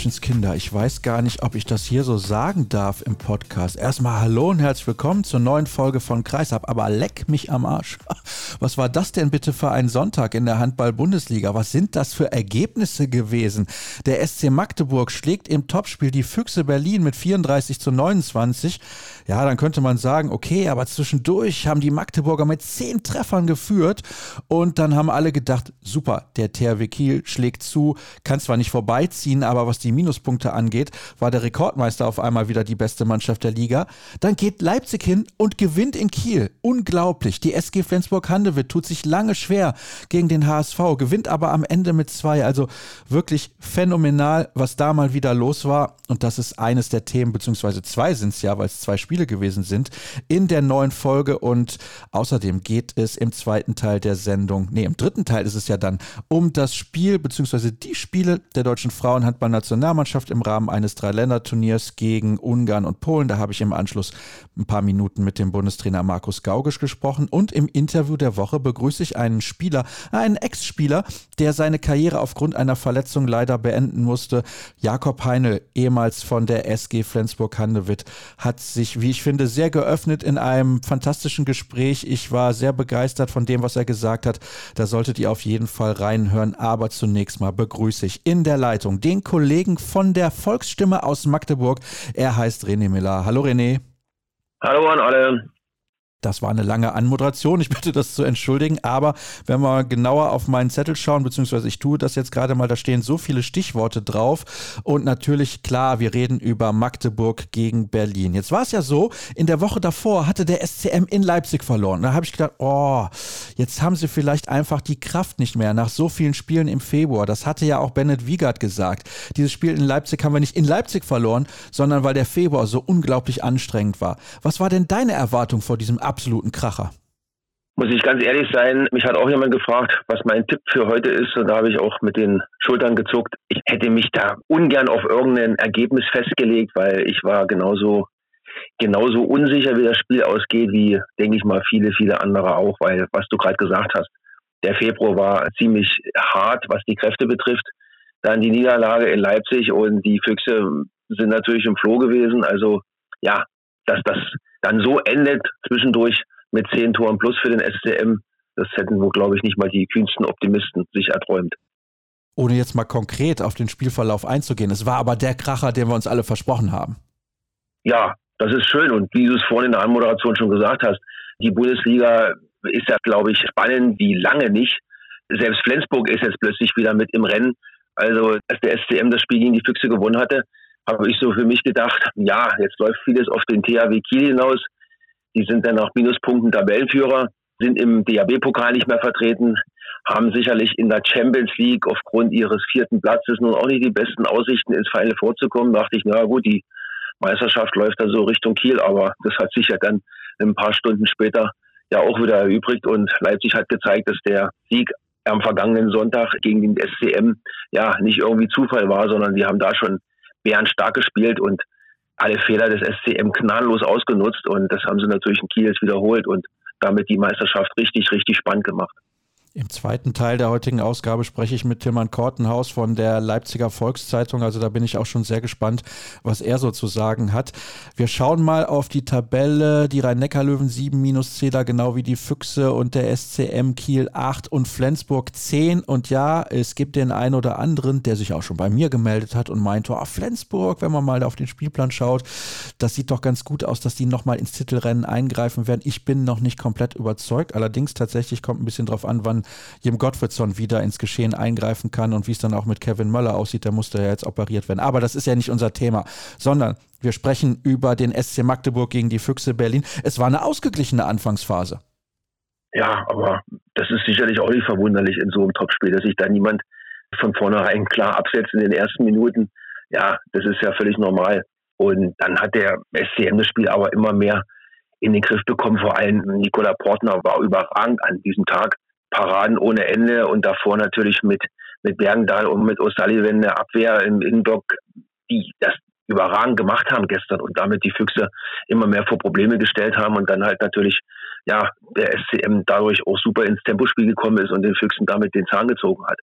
Menschenskinder, ich weiß gar nicht, ob ich das hier so sagen darf im Podcast. Erstmal hallo und herzlich willkommen zur neuen Folge von Kreisab, aber leck mich am Arsch. Was war das denn bitte für ein Sonntag in der Handball-Bundesliga? Was sind das für Ergebnisse gewesen? Der SC Magdeburg schlägt im Topspiel die Füchse Berlin mit 34 zu 29. Ja, dann könnte man sagen, okay, aber zwischendurch haben die Magdeburger mit 10 Treffern geführt und dann haben alle gedacht, super, der THW Kiel schlägt zu, kann zwar nicht vorbeiziehen, aber was die die Minuspunkte angeht, war der Rekordmeister auf einmal wieder die beste Mannschaft der Liga. Dann geht Leipzig hin und gewinnt in Kiel. Unglaublich. Die SG Flensburg-Handewitt tut sich lange schwer gegen den HSV, gewinnt aber am Ende mit zwei. Also wirklich phänomenal, was da mal wieder los war. Und das ist eines der Themen, beziehungsweise zwei sind es ja, weil es zwei Spiele gewesen sind, in der neuen Folge. Und außerdem geht es im zweiten Teil der Sendung, nee, im dritten Teil ist es ja dann um das Spiel, beziehungsweise die Spiele der deutschen Frauenhandballnationalmannschaft Nationalmannschaft im Rahmen eines Dreiländerturniers gegen Ungarn und Polen. Da habe ich im Anschluss ein paar Minuten mit dem Bundestrainer Markus Gaugisch gesprochen. Und im Interview der Woche begrüße ich einen Spieler, einen Ex-Spieler, der seine Karriere aufgrund einer Verletzung leider beenden musste. Jakob Heinl, ehemals von der SG Flensburg-Handewitt, hat sich, wie ich finde, sehr geöffnet in einem fantastischen Gespräch. Ich war sehr begeistert von dem, was er gesagt hat. Da solltet ihr auf jeden Fall reinhören. Aber zunächst mal begrüße ich in der Leitung den Kollegen Kollegen von der Volksstimme aus Magdeburg. Er heißt René Miller. Hallo René. Hallo an alle. Das war eine lange Anmoderation. Ich bitte das zu entschuldigen. Aber wenn wir genauer auf meinen Zettel schauen, beziehungsweise ich tue das jetzt gerade mal, da stehen so viele Stichworte drauf. Und natürlich, klar, wir reden über Magdeburg gegen Berlin. Jetzt war es ja so, in der Woche davor hatte der SCM in Leipzig verloren. Da habe ich gedacht, oh, jetzt haben sie vielleicht einfach die Kraft nicht mehr nach so vielen Spielen im Februar. Das hatte ja auch Bennett Wiegert gesagt. Dieses Spiel in Leipzig haben wir nicht in Leipzig verloren, sondern weil der Februar so unglaublich anstrengend war. Was war denn deine Erwartung vor diesem absoluten Kracher. Muss ich ganz ehrlich sein, mich hat auch jemand gefragt, was mein Tipp für heute ist. Und da habe ich auch mit den Schultern gezuckt. Ich hätte mich da ungern auf irgendein Ergebnis festgelegt, weil ich war genauso, genauso unsicher, wie das Spiel ausgeht, wie, denke ich mal, viele, viele andere auch. Weil, was du gerade gesagt hast, der Februar war ziemlich hart, was die Kräfte betrifft. Dann die Niederlage in Leipzig und die Füchse sind natürlich im Floh gewesen. Also, ja, dass das dann so endet zwischendurch mit zehn Toren plus für den SCM, das hätten wohl, glaube ich, nicht mal die kühnsten Optimisten sich erträumt. Ohne jetzt mal konkret auf den Spielverlauf einzugehen, es war aber der Kracher, den wir uns alle versprochen haben. Ja, das ist schön. Und wie du es vorhin in der Anmoderation schon gesagt hast, die Bundesliga ist ja, glaube ich, spannend wie lange nicht. Selbst Flensburg ist jetzt plötzlich wieder mit im Rennen. Also, als der SCM das Spiel gegen die Füchse gewonnen hatte, habe ich so für mich gedacht, ja, jetzt läuft vieles auf den THW Kiel hinaus. Die sind dann nach Minuspunkten Tabellenführer, sind im DAB-Pokal nicht mehr vertreten, haben sicherlich in der Champions League aufgrund ihres vierten Platzes nun auch nicht die besten Aussichten ins Final vorzukommen. Da dachte ich, na gut, die Meisterschaft läuft da so Richtung Kiel, aber das hat sich ja dann ein paar Stunden später ja auch wieder erübrigt und Leipzig hat gezeigt, dass der Sieg am vergangenen Sonntag gegen den SCM ja nicht irgendwie Zufall war, sondern sie haben da schon bärenstark gespielt und alle Fehler des SCM knalllos ausgenutzt und das haben sie natürlich in Kiel jetzt wiederholt und damit die Meisterschaft richtig, richtig spannend gemacht. Im zweiten Teil der heutigen Ausgabe spreche ich mit Tilman Kortenhaus von der Leipziger Volkszeitung. Also da bin ich auch schon sehr gespannt, was er so zu sagen hat. Wir schauen mal auf die Tabelle. Die Rhein-Neckar-Löwen 7 minus Zähler, genau wie die Füchse und der SCM Kiel 8 und Flensburg 10. Und ja, es gibt den einen oder anderen, der sich auch schon bei mir gemeldet hat und meinte, oh, Flensburg, wenn man mal auf den Spielplan schaut, das sieht doch ganz gut aus, dass die nochmal ins Titelrennen eingreifen werden. Ich bin noch nicht komplett überzeugt. Allerdings tatsächlich kommt ein bisschen drauf an, wann Jim Gottfriedson wieder ins Geschehen eingreifen kann und wie es dann auch mit Kevin Möller aussieht, der musste ja jetzt operiert werden. Aber das ist ja nicht unser Thema, sondern wir sprechen über den SC Magdeburg gegen die Füchse Berlin. Es war eine ausgeglichene Anfangsphase. Ja, aber das ist sicherlich auch nicht verwunderlich in so einem Topspiel, dass sich da niemand von vornherein klar absetzt in den ersten Minuten. Ja, das ist ja völlig normal. Und dann hat der SCM das Spiel aber immer mehr in den Griff bekommen. Vor allem Nikola Portner war überragend an diesem Tag. Paraden ohne Ende und davor natürlich mit, mit Bergendahl und mit O'Sullivan eine Abwehr im Innenblock, die das überragend gemacht haben gestern und damit die Füchse immer mehr vor Probleme gestellt haben und dann halt natürlich ja der SCM dadurch auch super ins Tempospiel gekommen ist und den Füchsen damit den Zahn gezogen hat.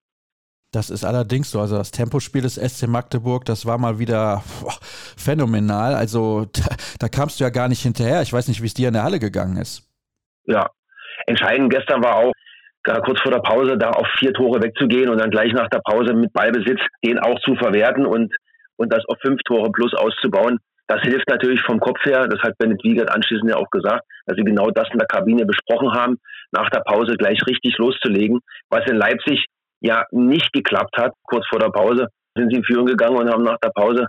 Das ist allerdings so. Also das Tempospiel des SC Magdeburg, das war mal wieder boah, phänomenal. Also da, da, kamst du ja gar nicht hinterher. Ich weiß nicht, wie es dir in der Halle gegangen ist. Ja, entscheidend gestern war auch, kurz vor der Pause da auf vier Tore wegzugehen und dann gleich nach der Pause mit Ballbesitz den auch zu verwerten und, und das auf fünf Tore plus auszubauen. Das hilft natürlich vom Kopf her. Das hat Bennett Wiegert anschließend ja auch gesagt, dass sie genau das in der Kabine besprochen haben, nach der Pause gleich richtig loszulegen, was in Leipzig ja nicht geklappt hat. Kurz vor der Pause sind sie in Führung gegangen und haben nach der Pause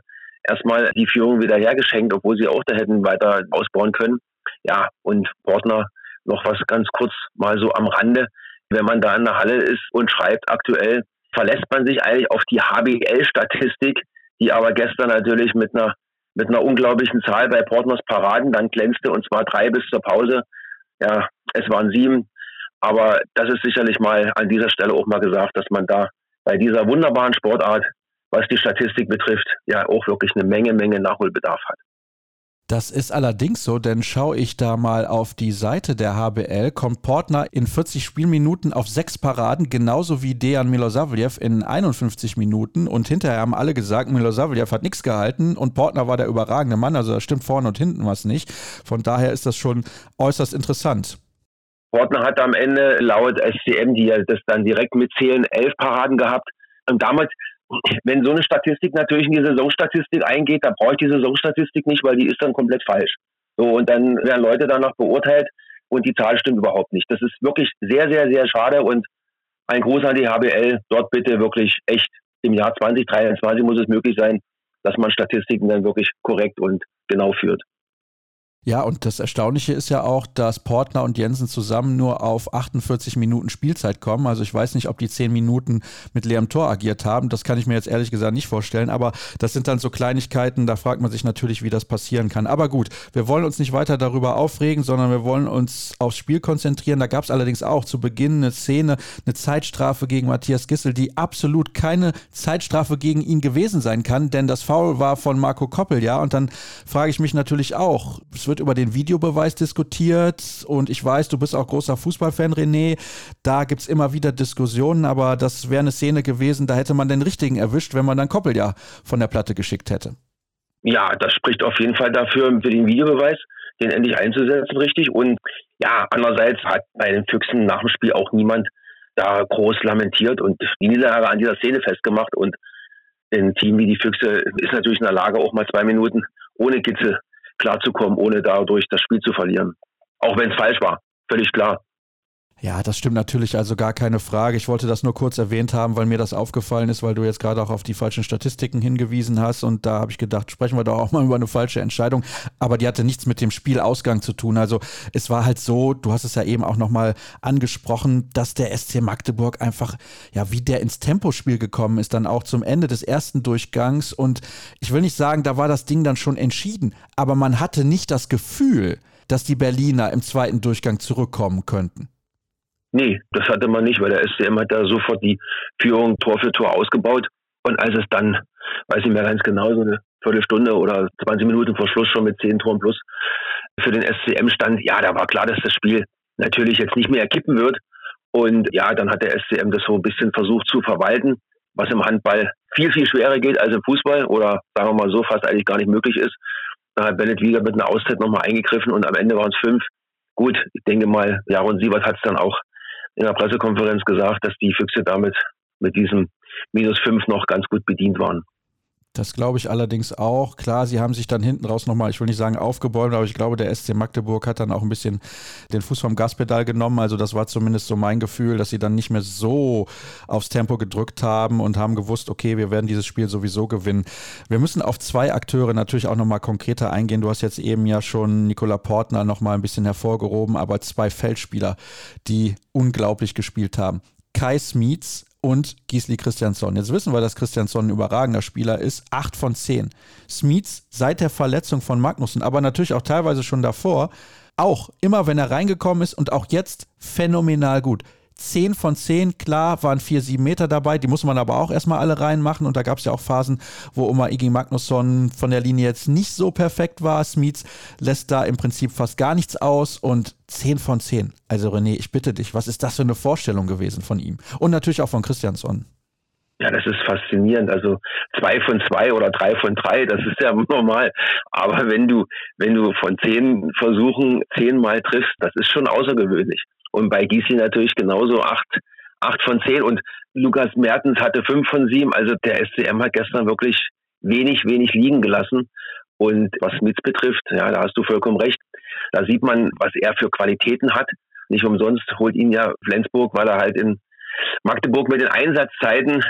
erstmal die Führung wieder hergeschenkt, obwohl sie auch da hätten weiter ausbauen können. Ja, und Portner noch was ganz kurz mal so am Rande. Wenn man da in der Halle ist und schreibt aktuell, verlässt man sich eigentlich auf die HBL-Statistik, die aber gestern natürlich mit einer, mit einer unglaublichen Zahl bei Portners Paraden dann glänzte und zwar drei bis zur Pause. Ja, es waren sieben. Aber das ist sicherlich mal an dieser Stelle auch mal gesagt, dass man da bei dieser wunderbaren Sportart, was die Statistik betrifft, ja auch wirklich eine Menge, Menge Nachholbedarf hat. Das ist allerdings so, denn schaue ich da mal auf die Seite der HBL, kommt Portner in 40 Spielminuten auf sechs Paraden, genauso wie Dejan Milosavljev in 51 Minuten. Und hinterher haben alle gesagt, Milosavljev hat nichts gehalten und Portner war der überragende Mann. Also da stimmt vorne und hinten was nicht. Von daher ist das schon äußerst interessant. Portner hat am Ende laut SCM, die ja das dann direkt mitzählen, elf Paraden gehabt. Und damals, wenn so eine Statistik natürlich in die Saisonstatistik eingeht, da brauche ich die Saisonstatistik nicht, weil die ist dann komplett falsch. So, und dann werden Leute danach beurteilt und die Zahl stimmt überhaupt nicht. Das ist wirklich sehr, sehr, sehr schade und ein Gruß an die HBL. Dort bitte wirklich echt im Jahr 2023 muss es möglich sein, dass man Statistiken dann wirklich korrekt und genau führt. Ja, und das Erstaunliche ist ja auch, dass Portner und Jensen zusammen nur auf 48 Minuten Spielzeit kommen. Also ich weiß nicht, ob die 10 Minuten mit leerem Tor agiert haben. Das kann ich mir jetzt ehrlich gesagt nicht vorstellen. Aber das sind dann so Kleinigkeiten, da fragt man sich natürlich, wie das passieren kann. Aber gut, wir wollen uns nicht weiter darüber aufregen, sondern wir wollen uns aufs Spiel konzentrieren. Da gab es allerdings auch zu Beginn eine Szene, eine Zeitstrafe gegen Matthias Gissel, die absolut keine Zeitstrafe gegen ihn gewesen sein kann, denn das Foul war von Marco Koppel, ja. Und dann frage ich mich natürlich auch, es wird wird über den Videobeweis diskutiert und ich weiß, du bist auch großer Fußballfan, René. Da gibt es immer wieder Diskussionen, aber das wäre eine Szene gewesen, da hätte man den richtigen erwischt, wenn man dann Koppel ja von der Platte geschickt hätte. Ja, das spricht auf jeden Fall dafür, für den Videobeweis, den endlich einzusetzen, richtig. Und ja, andererseits hat bei den Füchsen nach dem Spiel auch niemand da groß lamentiert und die Niederlage an dieser Szene festgemacht. Und ein Team wie die Füchse ist natürlich in der Lage, auch mal zwei Minuten ohne Gitzel klarzukommen, ohne dadurch das Spiel zu verlieren. Auch wenn es falsch war, völlig klar. Ja, das stimmt natürlich, also gar keine Frage. Ich wollte das nur kurz erwähnt haben, weil mir das aufgefallen ist, weil du jetzt gerade auch auf die falschen Statistiken hingewiesen hast und da habe ich gedacht, sprechen wir doch auch mal über eine falsche Entscheidung, aber die hatte nichts mit dem Spielausgang zu tun. Also es war halt so, du hast es ja eben auch nochmal angesprochen, dass der SC Magdeburg einfach, ja, wie der ins Tempospiel gekommen ist, dann auch zum Ende des ersten Durchgangs und ich will nicht sagen, da war das Ding dann schon entschieden, aber man hatte nicht das Gefühl, dass die Berliner im zweiten Durchgang zurückkommen könnten. Nee, das hatte man nicht, weil der SCM hat da sofort die Führung Tor für Tor ausgebaut. Und als es dann, weiß ich mehr ganz genau, so eine Viertelstunde oder 20 Minuten vor Schluss schon mit 10 Toren plus für den SCM stand, ja, da war klar, dass das Spiel natürlich jetzt nicht mehr kippen wird. Und ja, dann hat der SCM das so ein bisschen versucht zu verwalten, was im Handball viel, viel schwerer geht als im Fußball oder sagen wir mal so fast eigentlich gar nicht möglich ist. Da hat Bennett wieder mit einer Auszeit nochmal eingegriffen und am Ende waren es fünf. Gut, ich denke mal, Jaron Siebert hat es dann auch in der Pressekonferenz gesagt, dass die Füchse damit mit diesem minus fünf noch ganz gut bedient waren. Das glaube ich allerdings auch. Klar, sie haben sich dann hinten raus nochmal, ich will nicht sagen aufgebäumt, aber ich glaube, der SC Magdeburg hat dann auch ein bisschen den Fuß vom Gaspedal genommen. Also das war zumindest so mein Gefühl, dass sie dann nicht mehr so aufs Tempo gedrückt haben und haben gewusst, okay, wir werden dieses Spiel sowieso gewinnen. Wir müssen auf zwei Akteure natürlich auch nochmal konkreter eingehen. Du hast jetzt eben ja schon Nikola Portner nochmal ein bisschen hervorgehoben, aber zwei Feldspieler, die unglaublich gespielt haben. Kai Smietz und Gisli Christiansson. Jetzt wissen wir, dass Christiansson ein überragender Spieler ist. Acht von zehn. Smeets seit der Verletzung von Magnussen, aber natürlich auch teilweise schon davor, auch immer, wenn er reingekommen ist und auch jetzt phänomenal gut. 10 von 10, klar, waren 4, 7 Meter dabei, die muss man aber auch erstmal alle reinmachen und da gab es ja auch Phasen, wo Oma Iggy Magnusson von der Linie jetzt nicht so perfekt war. Smits lässt da im Prinzip fast gar nichts aus und 10 von 10. Also René, ich bitte dich, was ist das für eine Vorstellung gewesen von ihm? Und natürlich auch von Christiansson. Ja, das ist faszinierend. Also zwei von zwei oder drei von drei, das ist ja normal. Aber wenn du, wenn du von zehn Versuchen zehnmal triffst, das ist schon außergewöhnlich. Und bei Gysi natürlich genauso acht, acht von zehn. Und Lukas Mertens hatte fünf von sieben. Also der SCM hat gestern wirklich wenig, wenig liegen gelassen. Und was Smits betrifft, ja, da hast du vollkommen recht. Da sieht man, was er für Qualitäten hat. Nicht umsonst holt ihn ja Flensburg, weil er halt in Magdeburg mit den Einsatzzeiten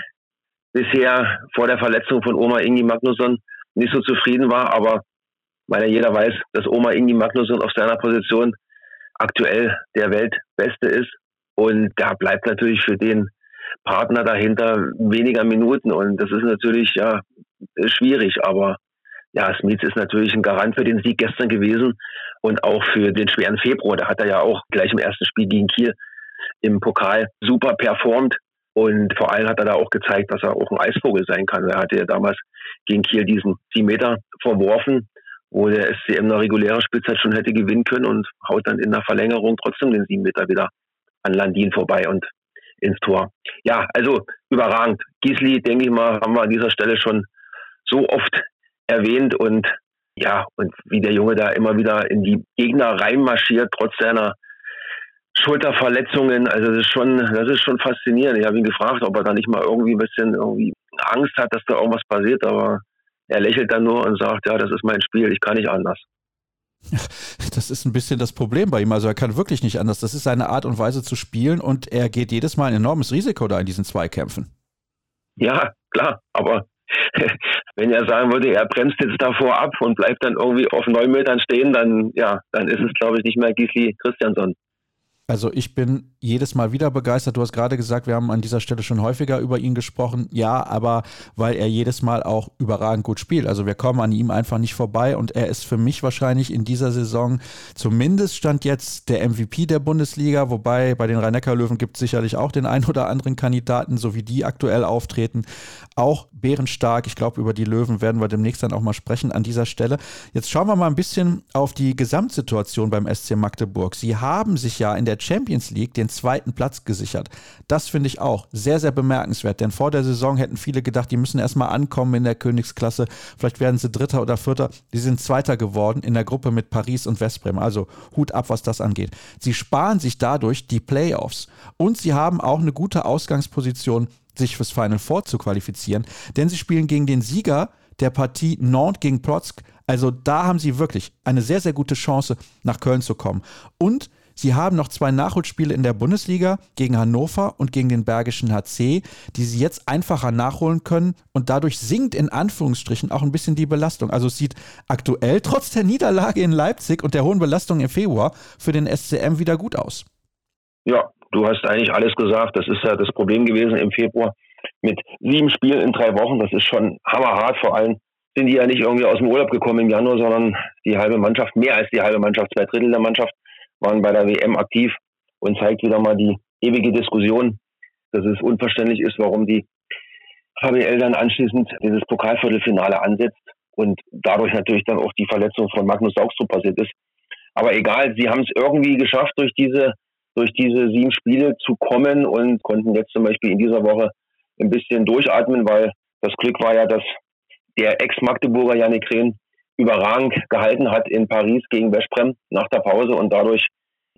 bisher vor der Verletzung von Oma Ingi Magnusson nicht so zufrieden war. Aber weil ja jeder weiß, dass Oma Ingi Magnusson auf seiner Position aktuell der Weltbeste ist. Und da bleibt natürlich für den Partner dahinter weniger Minuten. Und das ist natürlich ja schwierig. Aber ja, Smith ist natürlich ein Garant für den Sieg gestern gewesen und auch für den schweren Februar. Da hat er ja auch gleich im ersten Spiel gegen Kiel im Pokal super performt. Und vor allem hat er da auch gezeigt, dass er auch ein Eisvogel sein kann. Er hatte ja damals gegen Kiel diesen 10 Meter verworfen wo der SCM eine reguläre Spielzeit schon hätte gewinnen können und haut dann in der Verlängerung trotzdem den sieben Meter wieder an Landin vorbei und ins Tor. Ja, also überragend. Gisli, denke ich mal, haben wir an dieser Stelle schon so oft erwähnt und ja, und wie der Junge da immer wieder in die Gegner reinmarschiert, trotz seiner Schulterverletzungen. Also das ist schon, das ist schon faszinierend. Ich habe ihn gefragt, ob er da nicht mal irgendwie ein bisschen irgendwie Angst hat, dass da irgendwas passiert, aber er lächelt dann nur und sagt, ja, das ist mein Spiel, ich kann nicht anders. Das ist ein bisschen das Problem bei ihm. Also er kann wirklich nicht anders. Das ist seine Art und Weise zu spielen und er geht jedes Mal ein enormes Risiko da in diesen Zweikämpfen. Ja, klar, aber wenn er sagen würde, er bremst jetzt davor ab und bleibt dann irgendwie auf neun Metern stehen, dann ja, dann ist es glaube ich nicht mehr Gisli Christiansson. Also ich bin jedes Mal wieder begeistert. Du hast gerade gesagt, wir haben an dieser Stelle schon häufiger über ihn gesprochen. Ja, aber weil er jedes Mal auch überragend gut spielt. Also wir kommen an ihm einfach nicht vorbei und er ist für mich wahrscheinlich in dieser Saison zumindest stand jetzt der MVP der Bundesliga, wobei bei den Rhein-Neckar-Löwen gibt es sicherlich auch den ein oder anderen Kandidaten, so wie die aktuell auftreten. Auch bärenstark. Ich glaube, über die Löwen werden wir demnächst dann auch mal sprechen an dieser Stelle. Jetzt schauen wir mal ein bisschen auf die Gesamtsituation beim SC Magdeburg. Sie haben sich ja in der Champions League den zweiten Platz gesichert. Das finde ich auch sehr, sehr bemerkenswert, denn vor der Saison hätten viele gedacht, die müssen erstmal ankommen in der Königsklasse. Vielleicht werden sie Dritter oder Vierter. Die sind Zweiter geworden in der Gruppe mit Paris und Westbrem. Also Hut ab, was das angeht. Sie sparen sich dadurch die Playoffs und sie haben auch eine gute Ausgangsposition, sich fürs Final Four zu qualifizieren, denn sie spielen gegen den Sieger der Partie Nantes gegen Plotzk. Also da haben sie wirklich eine sehr, sehr gute Chance, nach Köln zu kommen. Und Sie haben noch zwei Nachholspiele in der Bundesliga gegen Hannover und gegen den Bergischen HC, die Sie jetzt einfacher nachholen können und dadurch sinkt in Anführungsstrichen auch ein bisschen die Belastung. Also es sieht aktuell trotz der Niederlage in Leipzig und der hohen Belastung im Februar für den SCM wieder gut aus. Ja, du hast eigentlich alles gesagt. Das ist ja das Problem gewesen im Februar mit sieben Spielen in drei Wochen. Das ist schon hammerhart. Vor allem sind die ja nicht irgendwie aus dem Urlaub gekommen im Januar, sondern die halbe Mannschaft, mehr als die halbe Mannschaft, zwei Drittel der Mannschaft waren bei der WM aktiv und zeigt wieder mal die ewige Diskussion, dass es unverständlich ist, warum die HBL dann anschließend dieses Pokalviertelfinale ansetzt und dadurch natürlich dann auch die Verletzung von Magnus Saugstrup passiert ist. Aber egal, sie haben es irgendwie geschafft, durch diese, durch diese sieben Spiele zu kommen und konnten jetzt zum Beispiel in dieser Woche ein bisschen durchatmen, weil das Glück war ja, dass der Ex-Magdeburger Janik Rehn überragend gehalten hat in Paris gegen Westbrem nach der Pause und dadurch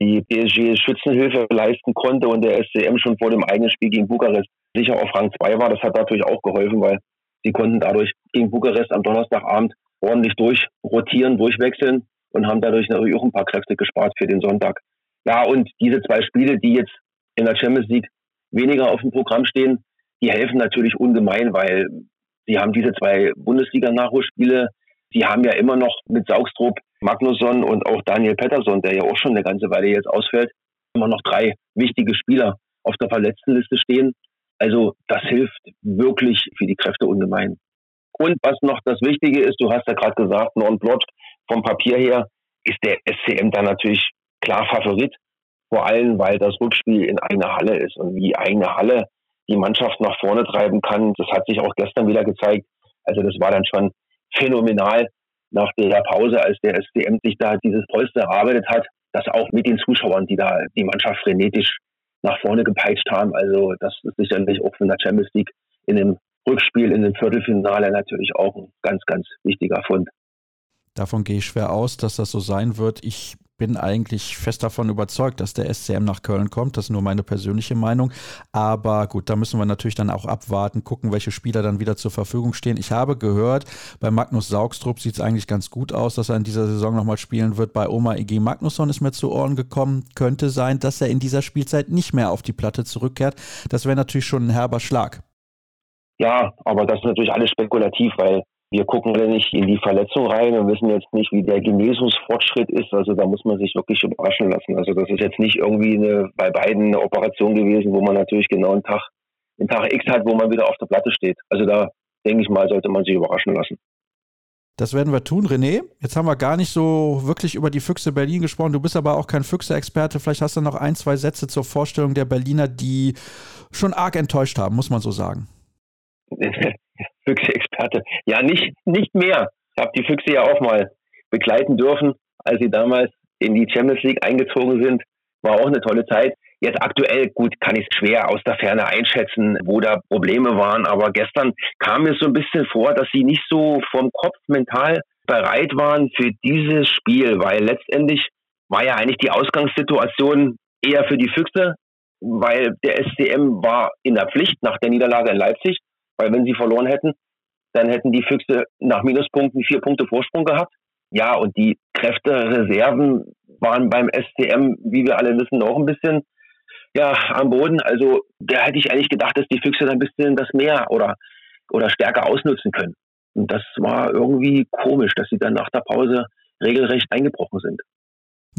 die PSG Schützenhilfe leisten konnte und der SCM schon vor dem eigenen Spiel gegen Bukarest sicher auf Rang 2 war. Das hat natürlich auch geholfen, weil sie konnten dadurch gegen Bukarest am Donnerstagabend ordentlich durchrotieren, durchwechseln und haben dadurch natürlich auch ein paar Kräfte gespart für den Sonntag. Ja, und diese zwei Spiele, die jetzt in der Champions League weniger auf dem Programm stehen, die helfen natürlich ungemein, weil sie haben diese zwei Bundesliga-Nachholspiele die haben ja immer noch mit Saugstrup, Magnusson und auch Daniel Pettersson, der ja auch schon eine ganze Weile jetzt ausfällt, immer noch drei wichtige Spieler auf der Verletztenliste stehen. Also das hilft wirklich für die Kräfte ungemein. Und was noch das Wichtige ist, du hast ja gerade gesagt, Non-Plot vom Papier her ist der SCM dann natürlich klar Favorit. Vor allem, weil das Rückspiel in eigener Halle ist und wie eigene Halle die Mannschaft nach vorne treiben kann. Das hat sich auch gestern wieder gezeigt. Also das war dann schon phänomenal nach der Pause, als der SCM sich da dieses Polster erarbeitet hat, das auch mit den Zuschauern, die da die Mannschaft frenetisch nach vorne gepeitscht haben. Also das ist sicherlich auch von der Champions League in dem Rückspiel, in dem Viertelfinale natürlich auch ein ganz, ganz wichtiger Fund. Davon gehe ich schwer aus, dass das so sein wird. Ich bin eigentlich fest davon überzeugt, dass der SCM nach Köln kommt. Das ist nur meine persönliche Meinung. Aber gut, da müssen wir natürlich dann auch abwarten, gucken, welche Spieler dann wieder zur Verfügung stehen. Ich habe gehört, bei Magnus Saugstrup sieht es eigentlich ganz gut aus, dass er in dieser Saison nochmal spielen wird. Bei Oma Igi Magnusson ist mir zu Ohren gekommen. Könnte sein, dass er in dieser Spielzeit nicht mehr auf die Platte zurückkehrt. Das wäre natürlich schon ein herber Schlag. Ja, aber das ist natürlich alles spekulativ, weil wir gucken ja nicht in die Verletzung rein und wissen jetzt nicht, wie der Genesungsfortschritt ist. Also da muss man sich wirklich überraschen lassen. Also das ist jetzt nicht irgendwie eine, bei beiden eine Operation gewesen, wo man natürlich genau einen Tag, einen Tag X hat, wo man wieder auf der Platte steht. Also da denke ich mal, sollte man sich überraschen lassen. Das werden wir tun, René. Jetzt haben wir gar nicht so wirklich über die Füchse Berlin gesprochen. Du bist aber auch kein Füchse-Experte. Vielleicht hast du noch ein, zwei Sätze zur Vorstellung der Berliner, die schon arg enttäuscht haben, muss man so sagen. Füchse-Experte. Ja, nicht, nicht mehr. Ich habe die Füchse ja auch mal begleiten dürfen, als sie damals in die Champions League eingezogen sind. War auch eine tolle Zeit. Jetzt aktuell, gut, kann ich es schwer aus der Ferne einschätzen, wo da Probleme waren. Aber gestern kam mir so ein bisschen vor, dass sie nicht so vom Kopf mental bereit waren für dieses Spiel, weil letztendlich war ja eigentlich die Ausgangssituation eher für die Füchse, weil der SCM war in der Pflicht nach der Niederlage in Leipzig. Weil wenn sie verloren hätten, dann hätten die Füchse nach Minuspunkten vier Punkte Vorsprung gehabt. Ja, und die Kräftereserven waren beim SCM, wie wir alle wissen, auch ein bisschen ja, am Boden. Also da hätte ich eigentlich gedacht, dass die Füchse dann ein bisschen das mehr oder, oder stärker ausnutzen können. Und das war irgendwie komisch, dass sie dann nach der Pause regelrecht eingebrochen sind.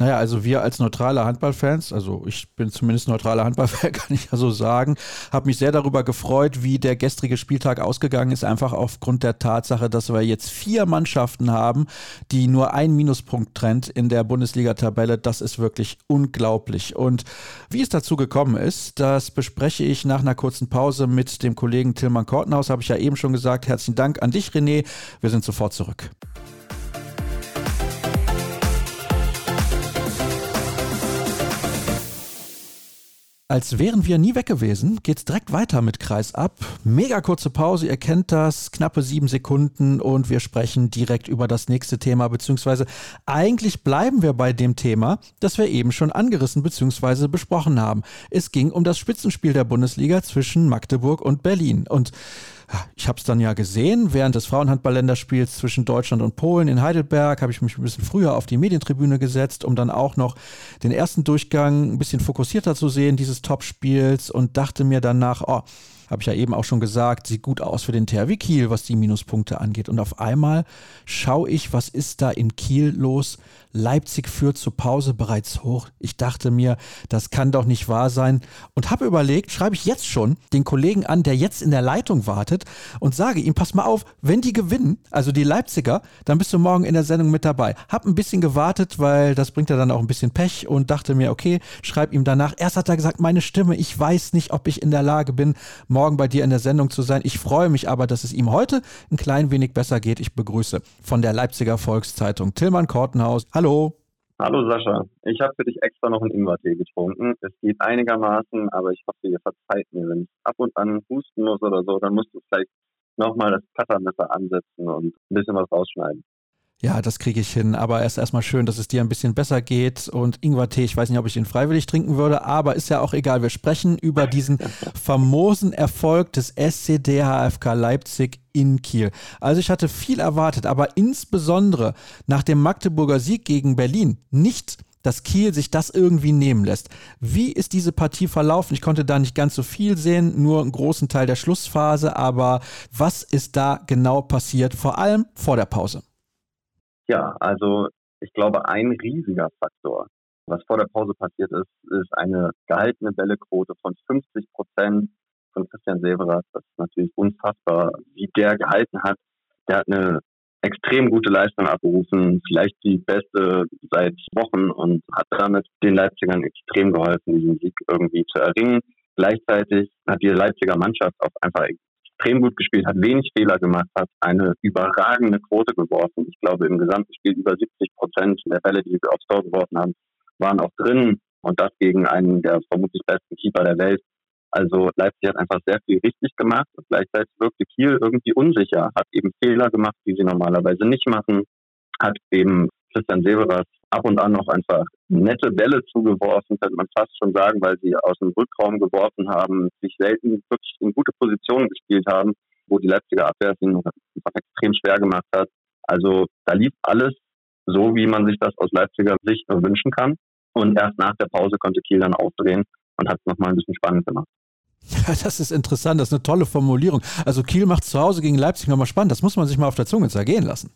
Naja, also wir als neutrale Handballfans, also ich bin zumindest neutraler Handballfan, kann ich ja so sagen, habe mich sehr darüber gefreut, wie der gestrige Spieltag ausgegangen ist, einfach aufgrund der Tatsache, dass wir jetzt vier Mannschaften haben, die nur einen Minuspunkt trennt in der Bundesliga-Tabelle. Das ist wirklich unglaublich. Und wie es dazu gekommen ist, das bespreche ich nach einer kurzen Pause mit dem Kollegen Tilman Kortenhaus, habe ich ja eben schon gesagt. Herzlichen Dank an dich, René. Wir sind sofort zurück. Als wären wir nie weg gewesen, geht's direkt weiter mit Kreis ab. Mega kurze Pause, ihr kennt das, knappe sieben Sekunden und wir sprechen direkt über das nächste Thema, beziehungsweise eigentlich bleiben wir bei dem Thema, das wir eben schon angerissen beziehungsweise besprochen haben. Es ging um das Spitzenspiel der Bundesliga zwischen Magdeburg und Berlin und ich habe es dann ja gesehen, während des Frauenhandball-Länderspiels zwischen Deutschland und Polen in Heidelberg. Habe ich mich ein bisschen früher auf die Medientribüne gesetzt, um dann auch noch den ersten Durchgang ein bisschen fokussierter zu sehen dieses Topspiels und dachte mir danach, oh, habe ich ja eben auch schon gesagt, sieht gut aus für den THW Kiel, was die Minuspunkte angeht. Und auf einmal schaue ich, was ist da in Kiel los? Leipzig führt zur Pause bereits hoch. Ich dachte mir, das kann doch nicht wahr sein. Und habe überlegt, schreibe ich jetzt schon den Kollegen an, der jetzt in der Leitung wartet und sage ihm, pass mal auf, wenn die gewinnen, also die Leipziger, dann bist du morgen in der Sendung mit dabei. Hab ein bisschen gewartet, weil das bringt ja dann auch ein bisschen Pech und dachte mir, okay, schreib ihm danach. Erst hat er gesagt, meine Stimme, ich weiß nicht, ob ich in der Lage bin, morgen morgen bei dir in der Sendung zu sein. Ich freue mich aber, dass es ihm heute ein klein wenig besser geht. Ich begrüße von der Leipziger Volkszeitung Tillmann Kortenhaus. Hallo. Hallo Sascha, ich habe für dich extra noch einen Ingwertee getrunken. Es geht einigermaßen, aber ich hoffe, ihr verzeiht mir, wenn ich ab und an husten muss oder so, dann musst du vielleicht nochmal das Cuttermesser ansetzen und ein bisschen was rausschneiden. Ja, das kriege ich hin. Aber erst erstmal schön, dass es dir ein bisschen besser geht. Und Ingwertee, ich weiß nicht, ob ich ihn freiwillig trinken würde, aber ist ja auch egal. Wir sprechen über diesen famosen Erfolg des SCDHFK Leipzig in Kiel. Also ich hatte viel erwartet, aber insbesondere nach dem Magdeburger Sieg gegen Berlin nicht dass Kiel sich das irgendwie nehmen lässt. Wie ist diese Partie verlaufen? Ich konnte da nicht ganz so viel sehen, nur einen großen Teil der Schlussphase, aber was ist da genau passiert, vor allem vor der Pause? Ja, also ich glaube, ein riesiger Faktor, was vor der Pause passiert ist, ist eine gehaltene Bällequote von 50 Prozent von Christian Severat. Das ist natürlich unfassbar, wie der gehalten hat. Der hat eine extrem gute Leistung abgerufen, vielleicht die beste seit Wochen und hat damit den Leipzigern extrem geholfen, diesen Sieg irgendwie zu erringen. Gleichzeitig hat die Leipziger Mannschaft auch einfach extrem gut gespielt, hat wenig Fehler gemacht, hat eine überragende Quote geworfen. Ich glaube, im gesamten Spiel über 70 Prozent der Bälle, die sie aufs Tor geworfen haben, waren auch drin. Und das gegen einen der vermutlich besten Keeper der Welt. Also Leipzig hat einfach sehr viel richtig gemacht und gleichzeitig wirkte Kiel irgendwie unsicher, hat eben Fehler gemacht, die sie normalerweise nicht machen, hat eben Christian Severas ab und an noch einfach nette Bälle zugeworfen, könnte man fast schon sagen, weil sie aus dem Rückraum geworfen haben, sich selten wirklich in gute Positionen gespielt haben, wo die Leipziger Abwehr es ihnen extrem schwer gemacht hat. Also da lief alles so, wie man sich das aus Leipziger Sicht nur wünschen kann. Und erst nach der Pause konnte Kiel dann aufdrehen und hat es nochmal ein bisschen spannend gemacht. Ja, das ist interessant, das ist eine tolle Formulierung. Also Kiel macht zu Hause gegen Leipzig nochmal spannend, das muss man sich mal auf der Zunge zergehen lassen.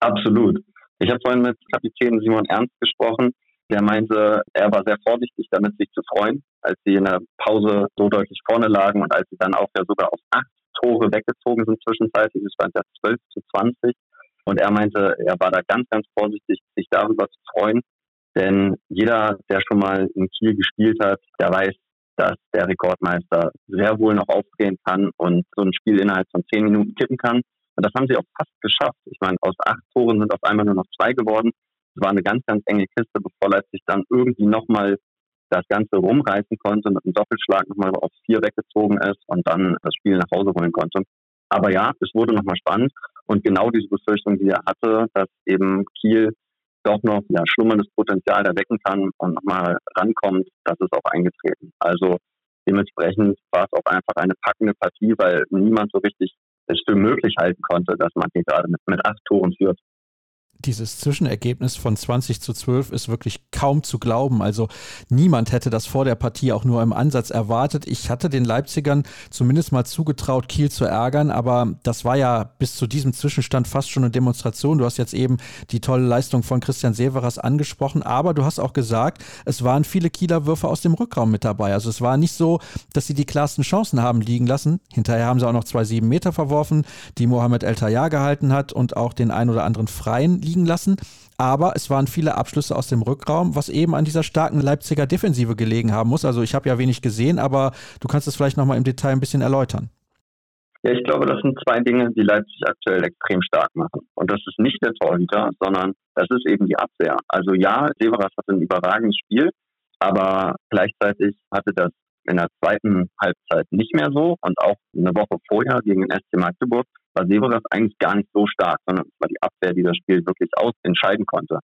Absolut. Ich habe vorhin mit Kapitän Simon Ernst gesprochen. Der meinte, er war sehr vorsichtig damit, sich zu freuen, als sie in der Pause so deutlich vorne lagen und als sie dann auch ja sogar auf acht Tore weggezogen sind zwischenzeitlich. Es waren ja 12 zu 20. Und er meinte, er war da ganz, ganz vorsichtig, sich darüber zu freuen. Denn jeder, der schon mal in Kiel gespielt hat, der weiß, dass der Rekordmeister sehr wohl noch aufgehen kann und so ein Spiel innerhalb von zehn Minuten kippen kann. Und das haben sie auch fast geschafft. Ich meine, aus acht Toren sind auf einmal nur noch zwei geworden. Es war eine ganz, ganz enge Kiste, bevor Leipzig dann irgendwie nochmal das Ganze rumreißen konnte, mit einem Doppelschlag nochmal auf vier weggezogen ist und dann das Spiel nach Hause holen konnte. Aber ja, es wurde nochmal spannend und genau diese Befürchtung, die er hatte, dass eben Kiel doch noch ja, schlummerndes Potenzial da wecken kann und nochmal rankommt, das ist auch eingetreten. Also dementsprechend war es auch einfach eine packende Partie, weil niemand so richtig es für möglich halten konnte, dass man hier gerade mit, mit acht Toren führt dieses Zwischenergebnis von 20 zu 12 ist wirklich kaum zu glauben. Also niemand hätte das vor der Partie auch nur im Ansatz erwartet. Ich hatte den Leipzigern zumindest mal zugetraut, Kiel zu ärgern, aber das war ja bis zu diesem Zwischenstand fast schon eine Demonstration. Du hast jetzt eben die tolle Leistung von Christian Severas angesprochen, aber du hast auch gesagt, es waren viele Kieler Würfe aus dem Rückraum mit dabei. Also es war nicht so, dass sie die klarsten Chancen haben liegen lassen. Hinterher haben sie auch noch zwei sieben Meter verworfen, die Mohamed El Tayyar gehalten hat und auch den ein oder anderen freien liegen lassen. Aber es waren viele Abschlüsse aus dem Rückraum, was eben an dieser starken Leipziger Defensive gelegen haben muss. Also ich habe ja wenig gesehen, aber du kannst es vielleicht nochmal im Detail ein bisschen erläutern. Ja, ich glaube, das sind zwei Dinge, die Leipzig aktuell extrem stark machen. Und das ist nicht der Torhüter, sondern das ist eben die Abwehr. Also ja, Severas hatte ein überragendes Spiel, aber gleichzeitig hatte das in der zweiten Halbzeit nicht mehr so und auch eine Woche vorher gegen den SC Magdeburg war Severas eigentlich gar nicht so stark, sondern es war die Abwehr, die das Spiel wirklich ausentscheiden konnte.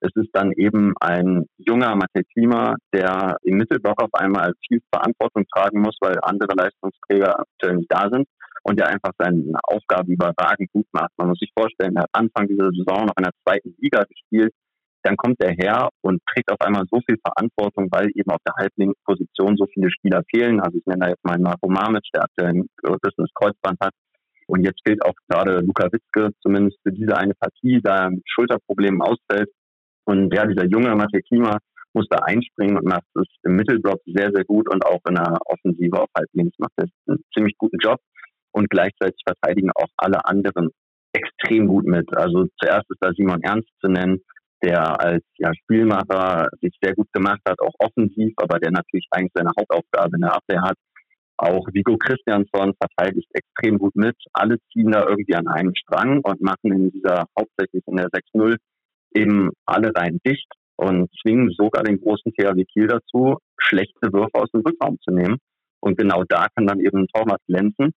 Es ist dann eben ein junger Matej Klima, der im Mittelblock auf einmal viel Verantwortung tragen muss, weil andere Leistungsträger aktuell nicht da sind und der einfach seine Aufgabe überragend gut macht. Man muss sich vorstellen, er hat Anfang dieser Saison noch in der zweiten Liga gespielt, dann kommt er her und trägt auf einmal so viel Verantwortung, weil eben auf der halblinken Position so viele Spieler fehlen. Also ich nenne da jetzt mal Marco Mamic, der aktuell ein gerissenes Kreuzband hat. Und jetzt fehlt auch gerade Luka Witzke zumindest für diese eine Partie, da er mit Schulterproblemen ausfällt. Und ja, dieser junge Matej Klima muss da einspringen und macht es im Mittelblock sehr, sehr gut und auch in der Offensive auf halblinks macht er einen ziemlich guten Job. Und gleichzeitig verteidigen auch alle anderen extrem gut mit. Also zuerst ist da Simon Ernst zu nennen, der als ja, Spielmacher sich sehr gut gemacht hat, auch offensiv, aber der natürlich eigentlich seine Hauptaufgabe in der Abwehr hat. Auch Vigo Christiansson verteidigt extrem gut mit. Alle ziehen da irgendwie an einem Strang und machen in dieser, hauptsächlich in der 6-0, eben alle rein dicht und zwingen sogar den großen THW Kiel dazu, schlechte Würfe aus dem Rückraum zu nehmen. Und genau da kann dann eben Thomas glänzen.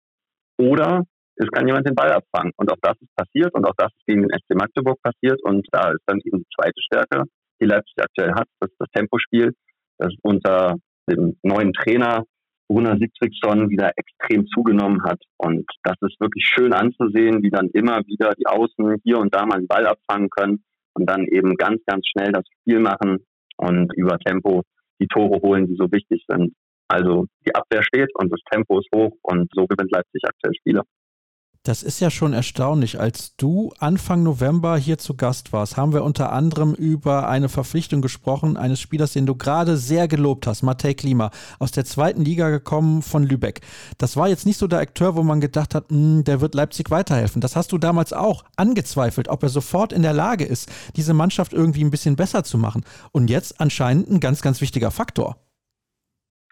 Oder es kann jemand den Ball abfangen. Und auch das ist passiert und auch das ist gegen den SC Magdeburg passiert. Und da ist dann eben die zweite Stärke, die Leipzig aktuell hat, das ist das Tempospiel. Das unter dem neuen Trainer Gunnar Siegfriedsson wieder extrem zugenommen hat. Und das ist wirklich schön anzusehen, wie dann immer wieder die Außen hier und da mal den Ball abfangen können und dann eben ganz, ganz schnell das Spiel machen und über Tempo die Tore holen, die so wichtig sind. Also die Abwehr steht und das Tempo ist hoch und so gewinnt Leipzig aktuell Spiele. Das ist ja schon erstaunlich. Als du Anfang November hier zu Gast warst, haben wir unter anderem über eine Verpflichtung gesprochen, eines Spielers, den du gerade sehr gelobt hast, Matej Klima, aus der zweiten Liga gekommen von Lübeck. Das war jetzt nicht so der Akteur, wo man gedacht hat, hm, der wird Leipzig weiterhelfen. Das hast du damals auch angezweifelt, ob er sofort in der Lage ist, diese Mannschaft irgendwie ein bisschen besser zu machen. Und jetzt anscheinend ein ganz, ganz wichtiger Faktor.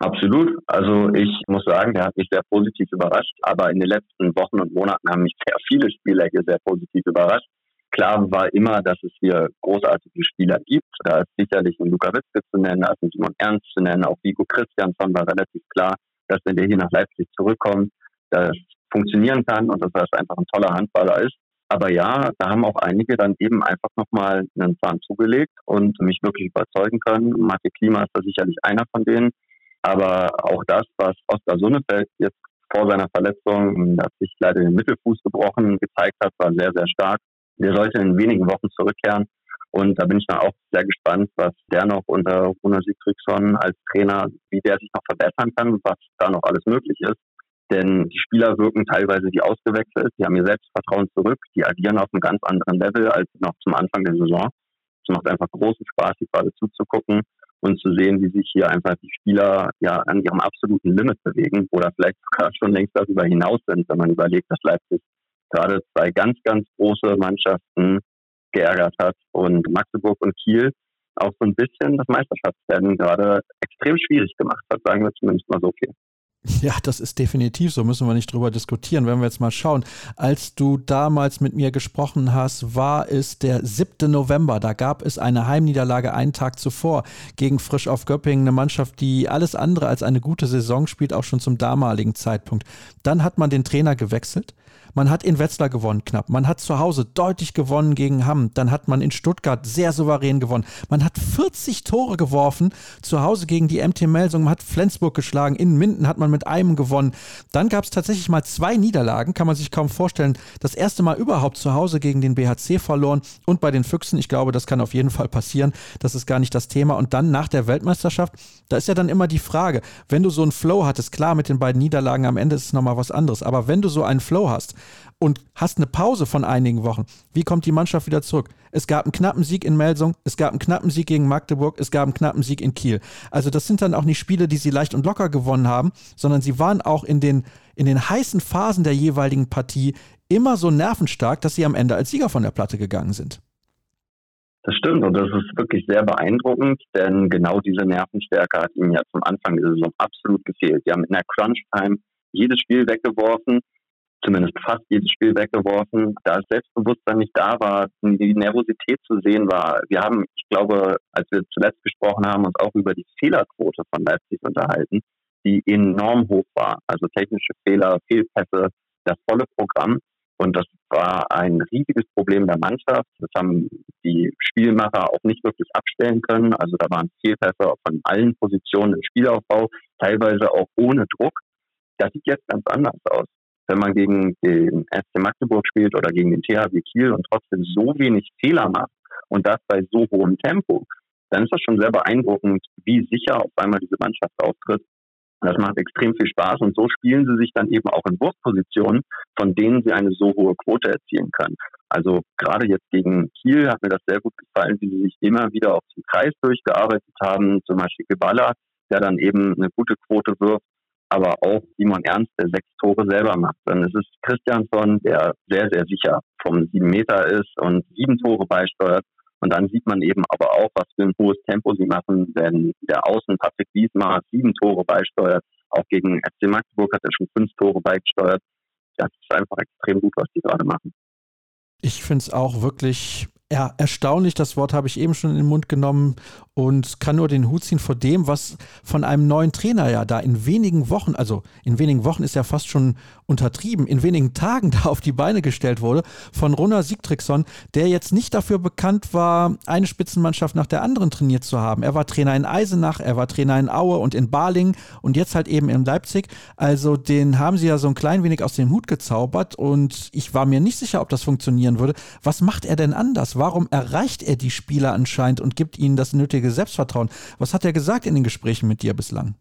Absolut. Also ich muss sagen, der hat mich sehr positiv überrascht. Aber in den letzten Wochen und Monaten haben mich sehr viele Spieler hier sehr positiv überrascht. Klar war immer, dass es hier großartige Spieler gibt. Da ist sicherlich ein Luka Witzke zu nennen, da ist ein Simon Ernst zu nennen, auch Vigo Christiansson war relativ klar, dass wenn der hier nach Leipzig zurückkommt, das funktionieren kann und dass das einfach ein toller Handballer ist. Aber ja, da haben auch einige dann eben einfach nochmal einen Zahn zugelegt und mich wirklich überzeugen können. Mathe Klima ist da sicherlich einer von denen. Aber auch das, was Oskar Sonnefeld jetzt vor seiner Verletzung, da hat sich leider den Mittelfuß gebrochen, gezeigt hat, war sehr, sehr stark. Der sollte in wenigen Wochen zurückkehren. Und da bin ich dann auch sehr gespannt, was der noch unter Gunnar Sigtrygson als Trainer, wie der sich noch verbessern kann, was da noch alles möglich ist. Denn die Spieler wirken teilweise wie ausgewechselt. Die haben ihr Selbstvertrauen zurück. Die agieren auf einem ganz anderen Level als noch zum Anfang der Saison. Es macht einfach großen Spaß, die gerade zuzugucken und zu sehen, wie sich hier einfach die Spieler ja an ihrem absoluten Limit bewegen oder vielleicht sogar schon längst darüber hinaus sind, wenn man überlegt, dass Leipzig gerade zwei ganz, ganz große Mannschaften geärgert hat und Magdeburg und Kiel auch so ein bisschen das Meisterschaftsrennen gerade extrem schwierig gemacht hat, sagen wir zumindest mal so viel. Ja, das ist definitiv so, müssen wir nicht drüber diskutieren. Wenn wir jetzt mal schauen, als du damals mit mir gesprochen hast, war es der 7. November. Da gab es eine Heimniederlage einen Tag zuvor gegen Frisch auf Göppingen, eine Mannschaft, die alles andere als eine gute Saison spielt, auch schon zum damaligen Zeitpunkt. Dann hat man den Trainer gewechselt. Man hat in Wetzlar gewonnen, knapp. Man hat zu Hause deutlich gewonnen gegen Hamm. Dann hat man in Stuttgart sehr souverän gewonnen. Man hat 40 Tore geworfen zu Hause gegen die MT Melsung. Man hat Flensburg geschlagen. In Minden hat man mit einem gewonnen. Dann gab es tatsächlich mal zwei Niederlagen, kann man sich kaum vorstellen. Das erste Mal überhaupt zu Hause gegen den BHC verloren und bei den Füchsen. Ich glaube, das kann auf jeden Fall passieren. Das ist gar nicht das Thema. Und dann nach der Weltmeisterschaft, da ist ja dann immer die Frage, wenn du so einen Flow hattest, klar, mit den beiden Niederlagen am Ende ist es nochmal was anderes. Aber wenn du so einen Flow hast, und hast eine Pause von einigen Wochen, wie kommt die Mannschaft wieder zurück? Es gab einen knappen Sieg in Melsung, es gab einen knappen Sieg gegen Magdeburg, es gab einen knappen Sieg in Kiel. Also das sind dann auch nicht Spiele, die sie leicht und locker gewonnen haben, sondern sie waren auch in den, in den heißen Phasen der jeweiligen Partie immer so nervenstark, dass sie am Ende als Sieger von der Platte gegangen sind. Das stimmt und das ist wirklich sehr beeindruckend, denn genau diese Nervenstärke hat ihnen ja zum Anfang der Saison absolut gefehlt. Sie haben in der Crunch-Time jedes Spiel weggeworfen zumindest fast jedes Spiel weggeworfen. Da das Selbstbewusstsein nicht da war, die Nervosität zu sehen war. Wir haben, ich glaube, als wir zuletzt gesprochen haben, uns auch über die Fehlerquote von Leipzig unterhalten, die enorm hoch war. Also technische Fehler, Fehlpässe, das volle Programm. Und das war ein riesiges Problem der Mannschaft. Das haben die Spielmacher auch nicht wirklich abstellen können. Also da waren Fehlpässe von allen Positionen im Spielaufbau, teilweise auch ohne Druck. Das sieht jetzt ganz anders aus wenn man gegen den SC Magdeburg spielt oder gegen den THW Kiel und trotzdem so wenig Fehler macht und das bei so hohem Tempo, dann ist das schon sehr beeindruckend, wie sicher auf einmal diese Mannschaft auftritt. Das macht extrem viel Spaß und so spielen sie sich dann eben auch in Wurfpositionen, von denen sie eine so hohe Quote erzielen können. Also gerade jetzt gegen Kiel hat mir das sehr gut gefallen, wie sie sich immer wieder auf den Kreis durchgearbeitet haben, zum Beispiel Geballa, der dann eben eine gute Quote wirft aber auch Simon Ernst, der sechs Tore selber macht. Dann ist es Christiansson, der sehr, sehr sicher vom sieben Meter ist und sieben Tore beisteuert. Und dann sieht man eben aber auch, was für ein hohes Tempo sie machen, wenn der Außen Patrick Wiesmar sieben Tore beisteuert. Auch gegen FC Magdeburg hat er schon fünf Tore beigesteuert. Das ist einfach extrem gut, was die gerade machen. Ich finde es auch wirklich ja, erstaunlich, das Wort habe ich eben schon in den Mund genommen und kann nur den Hut ziehen vor dem, was von einem neuen Trainer ja da in wenigen Wochen, also in wenigen Wochen ist ja fast schon untertrieben, in wenigen Tagen da auf die Beine gestellt wurde, von Runa Siegtrickson, der jetzt nicht dafür bekannt war, eine Spitzenmannschaft nach der anderen trainiert zu haben. Er war Trainer in Eisenach, er war Trainer in Aue und in Baling und jetzt halt eben in Leipzig. Also den haben sie ja so ein klein wenig aus dem Hut gezaubert und ich war mir nicht sicher, ob das funktionieren würde. Was macht er denn anders? Warum erreicht er die Spieler anscheinend und gibt ihnen das nötige Selbstvertrauen? Was hat er gesagt in den Gesprächen mit dir bislang?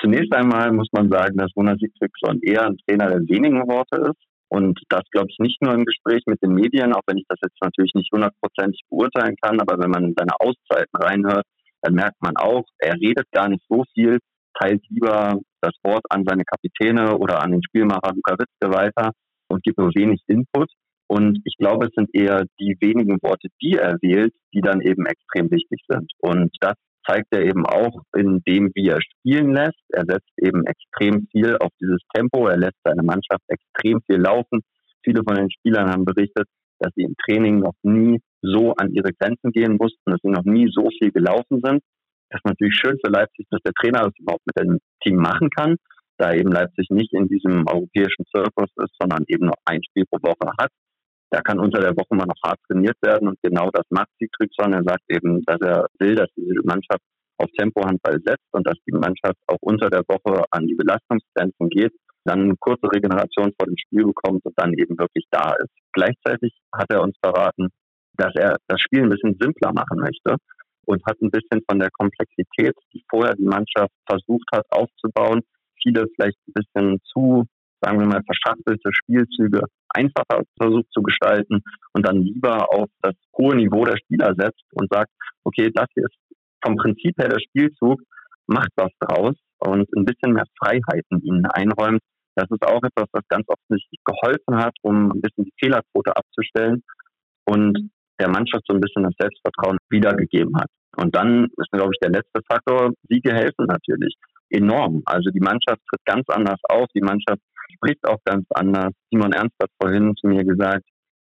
Zunächst einmal muss man sagen, dass Gunnar Siegfriedson eher ein Trainer der wenigen Worte ist. Und das glaube ich nicht nur im Gespräch mit den Medien, auch wenn ich das jetzt natürlich nicht hundertprozentig beurteilen kann, aber wenn man in seine Auszeiten reinhört, dann merkt man auch, er redet gar nicht so viel, teilt lieber das Wort an seine Kapitäne oder an den Spielmacher Luka Witzke weiter und gibt nur wenig Input. Und ich glaube, es sind eher die wenigen Worte, die er wählt, die dann eben extrem wichtig sind. Und das zeigt er eben auch in dem, wie er spielen lässt. Er setzt eben extrem viel auf dieses Tempo. Er lässt seine Mannschaft extrem viel laufen. Viele von den Spielern haben berichtet, dass sie im Training noch nie so an ihre Grenzen gehen mussten, dass sie noch nie so viel gelaufen sind. Das ist natürlich schön für Leipzig, dass der Trainer das überhaupt mit dem Team machen kann, da eben Leipzig nicht in diesem europäischen Zirkus ist, sondern eben noch ein Spiel pro Woche hat. Da kann unter der Woche mal noch hart trainiert werden und genau das macht Siegtrübson. Er sagt eben, dass er will, dass diese Mannschaft auf Tempohandball setzt und dass die Mannschaft auch unter der Woche an die Belastungsgrenzen geht, dann eine kurze Regeneration vor dem Spiel bekommt und dann eben wirklich da ist. Gleichzeitig hat er uns verraten, dass er das Spiel ein bisschen simpler machen möchte und hat ein bisschen von der Komplexität, die vorher die Mannschaft versucht hat aufzubauen, viele vielleicht ein bisschen zu, sagen wir mal, verschachtelte Spielzüge einfacher versucht zu gestalten und dann lieber auf das hohe Niveau der Spieler setzt und sagt, okay, das hier ist vom Prinzip her der Spielzug, macht was draus und ein bisschen mehr Freiheiten ihnen einräumt. Das ist auch etwas, was ganz offensichtlich geholfen hat, um ein bisschen die Fehlerquote abzustellen und der Mannschaft so ein bisschen das Selbstvertrauen wiedergegeben hat. Und dann ist, glaube ich, der letzte Faktor, Siege helfen natürlich enorm. Also die Mannschaft tritt ganz anders auf, die Mannschaft spricht auch ganz anders. Simon Ernst hat vorhin zu mir gesagt,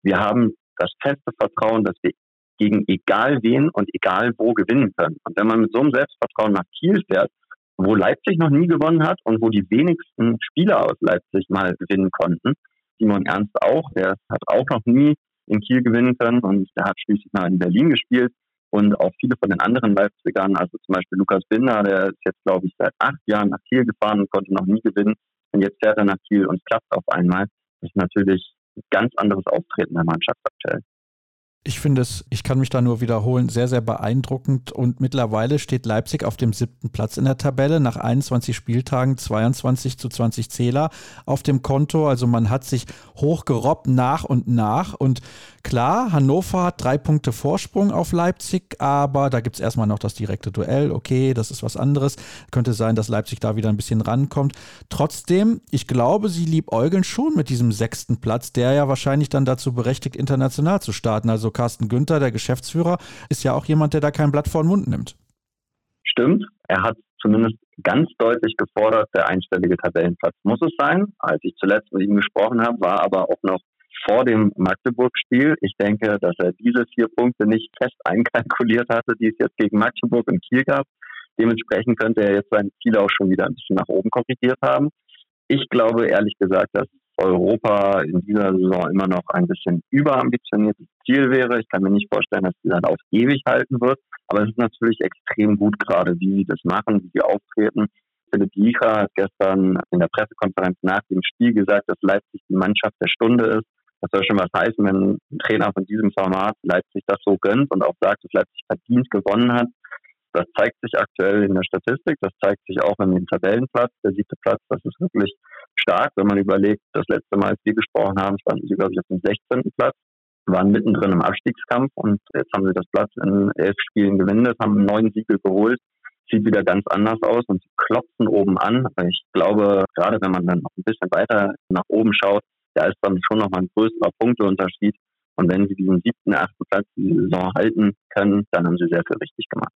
wir haben das feste Vertrauen, dass wir gegen egal wen und egal wo gewinnen können. Und wenn man mit so einem Selbstvertrauen nach Kiel fährt, wo Leipzig noch nie gewonnen hat und wo die wenigsten Spieler aus Leipzig mal gewinnen konnten, Simon Ernst auch, der hat auch noch nie in Kiel gewinnen können und der hat schließlich mal in Berlin gespielt und auch viele von den anderen Leipzigern, also zum Beispiel Lukas Binder, der ist jetzt, glaube ich, seit acht Jahren nach Kiel gefahren und konnte noch nie gewinnen. Und jetzt fährt er nach Kiel und klappt auf einmal. Das ist natürlich ein ganz anderes Auftreten der Mannschaft aktuell. Ich finde es, ich kann mich da nur wiederholen, sehr, sehr beeindruckend. Und mittlerweile steht Leipzig auf dem siebten Platz in der Tabelle, nach 21 Spieltagen 22 zu 20 Zähler auf dem Konto. Also man hat sich hochgerobbt nach und nach. Und klar, Hannover hat drei Punkte Vorsprung auf Leipzig, aber da gibt es erstmal noch das direkte Duell. Okay, das ist was anderes. Könnte sein, dass Leipzig da wieder ein bisschen rankommt. Trotzdem, ich glaube, sie liebäugeln schon mit diesem sechsten Platz, der ja wahrscheinlich dann dazu berechtigt, international zu starten. Also Carsten Günther, der Geschäftsführer, ist ja auch jemand, der da kein Blatt vor den Mund nimmt. Stimmt. Er hat zumindest ganz deutlich gefordert, der einstellige Tabellenplatz muss es sein. Als ich zuletzt mit ihm gesprochen habe, war aber auch noch vor dem Magdeburg-Spiel. Ich denke, dass er diese vier Punkte nicht fest einkalkuliert hatte, die es jetzt gegen Magdeburg und Kiel gab. Dementsprechend könnte er jetzt seine Ziele auch schon wieder ein bisschen nach oben korrigiert haben. Ich glaube ehrlich gesagt, dass Europa in dieser Saison immer noch ein bisschen überambitioniertes Ziel wäre. Ich kann mir nicht vorstellen, dass sie dann auf ewig halten wird. Aber es ist natürlich extrem gut gerade, wie sie das machen, wie sie auftreten. Philipp Jiecher hat gestern in der Pressekonferenz nach dem Spiel gesagt, dass Leipzig die Mannschaft der Stunde ist. Das soll schon was heißen, wenn ein Trainer von diesem Format Leipzig das so gönnt und auch sagt, dass Leipzig verdient gewonnen hat. Das zeigt sich aktuell in der Statistik, das zeigt sich auch in dem Tabellenplatz. Der siebte Platz, das ist wirklich stark, wenn man überlegt, das letzte Mal, als wir gesprochen haben, standen sie, glaube ich, auf dem 16. Platz, waren mittendrin im Abstiegskampf und jetzt haben sie das Platz in elf Spielen gewendet, haben neun Siege geholt. Sieht wieder ganz anders aus und sie klopfen oben an. Ich glaube, gerade wenn man dann noch ein bisschen weiter nach oben schaut, da ist dann schon noch mal ein größerer Punkteunterschied. Und wenn sie diesen siebten, achten Platz die Saison halten können, dann haben sie sehr viel richtig gemacht.